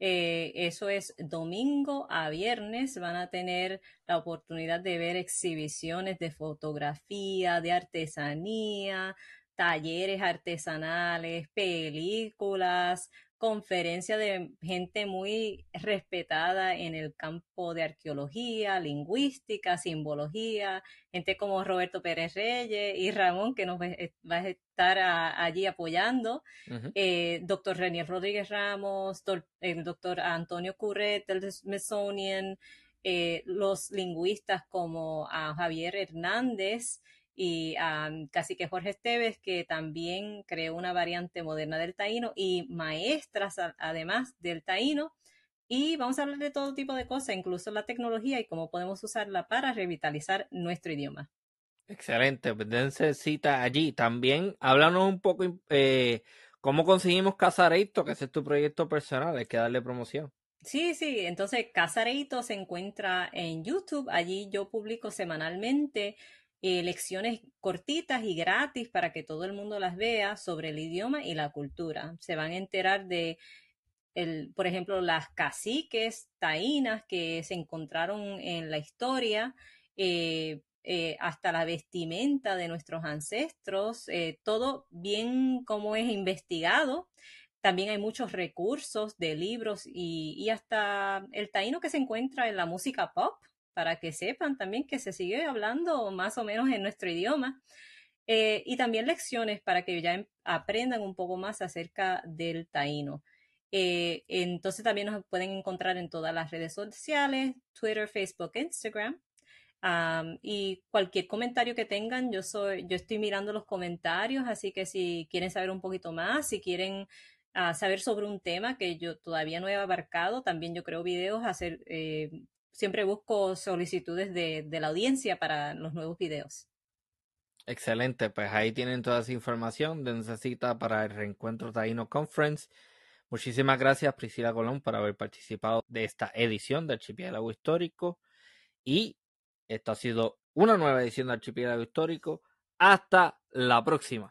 Eh, eso es domingo a viernes. Van a tener la oportunidad de ver exhibiciones de fotografía, de artesanía, talleres artesanales, películas, conferencia de gente muy respetada en el campo de arqueología, lingüística, simbología, gente como Roberto Pérez Reyes y Ramón, que nos va a estar allí apoyando, eh, doctor Renier Rodríguez Ramos, el doctor Antonio Curret del Smithsonian, eh, los lingüistas como a Javier Hernández, y casi que Jorge Esteves, que también creó una variante moderna del taíno y maestras además del taíno. Y vamos a hablar de todo tipo de cosas, incluso la tecnología y cómo podemos usarla para revitalizar nuestro idioma. Excelente, pues dense cita allí. También háblanos un poco eh, cómo conseguimos Casareito, que ese es tu proyecto personal, hay que darle promoción. Sí, sí, entonces Casareito se encuentra en YouTube, allí yo publico semanalmente eh, lecciones cortitas y gratis para que todo el mundo las vea sobre el idioma y la cultura. Se van a enterar de, el, por ejemplo, las caciques taínas que se encontraron en la historia, eh, eh, hasta la vestimenta de nuestros ancestros, todo bien como es investigado. También hay muchos recursos de libros y, y hasta el taíno que se encuentra en la música pop, para que sepan también que se sigue hablando más o menos en nuestro idioma. Eh, y también lecciones para que ya em, aprendan un poco más acerca del taíno. Eh, entonces también nos pueden encontrar en todas las redes sociales, Twitter, Facebook, Instagram. y cualquier comentario que tengan, yo soy, yo estoy mirando los comentarios, así que si quieren saber un poquito más, si quieren ah, saber sobre un tema que yo todavía no he abarcado, también yo creo videos, hacer eh, siempre busco solicitudes de, la audiencia para los nuevos videos. Excelente, pues ahí tienen toda esa información de necesita para el Reencuentro Taino Conference. Muchísimas gracias Priscila Colón por haber participado de esta edición del Archipiélago Histórico y esto ha sido una nueva edición del Archipiélago Histórico. Hasta la próxima.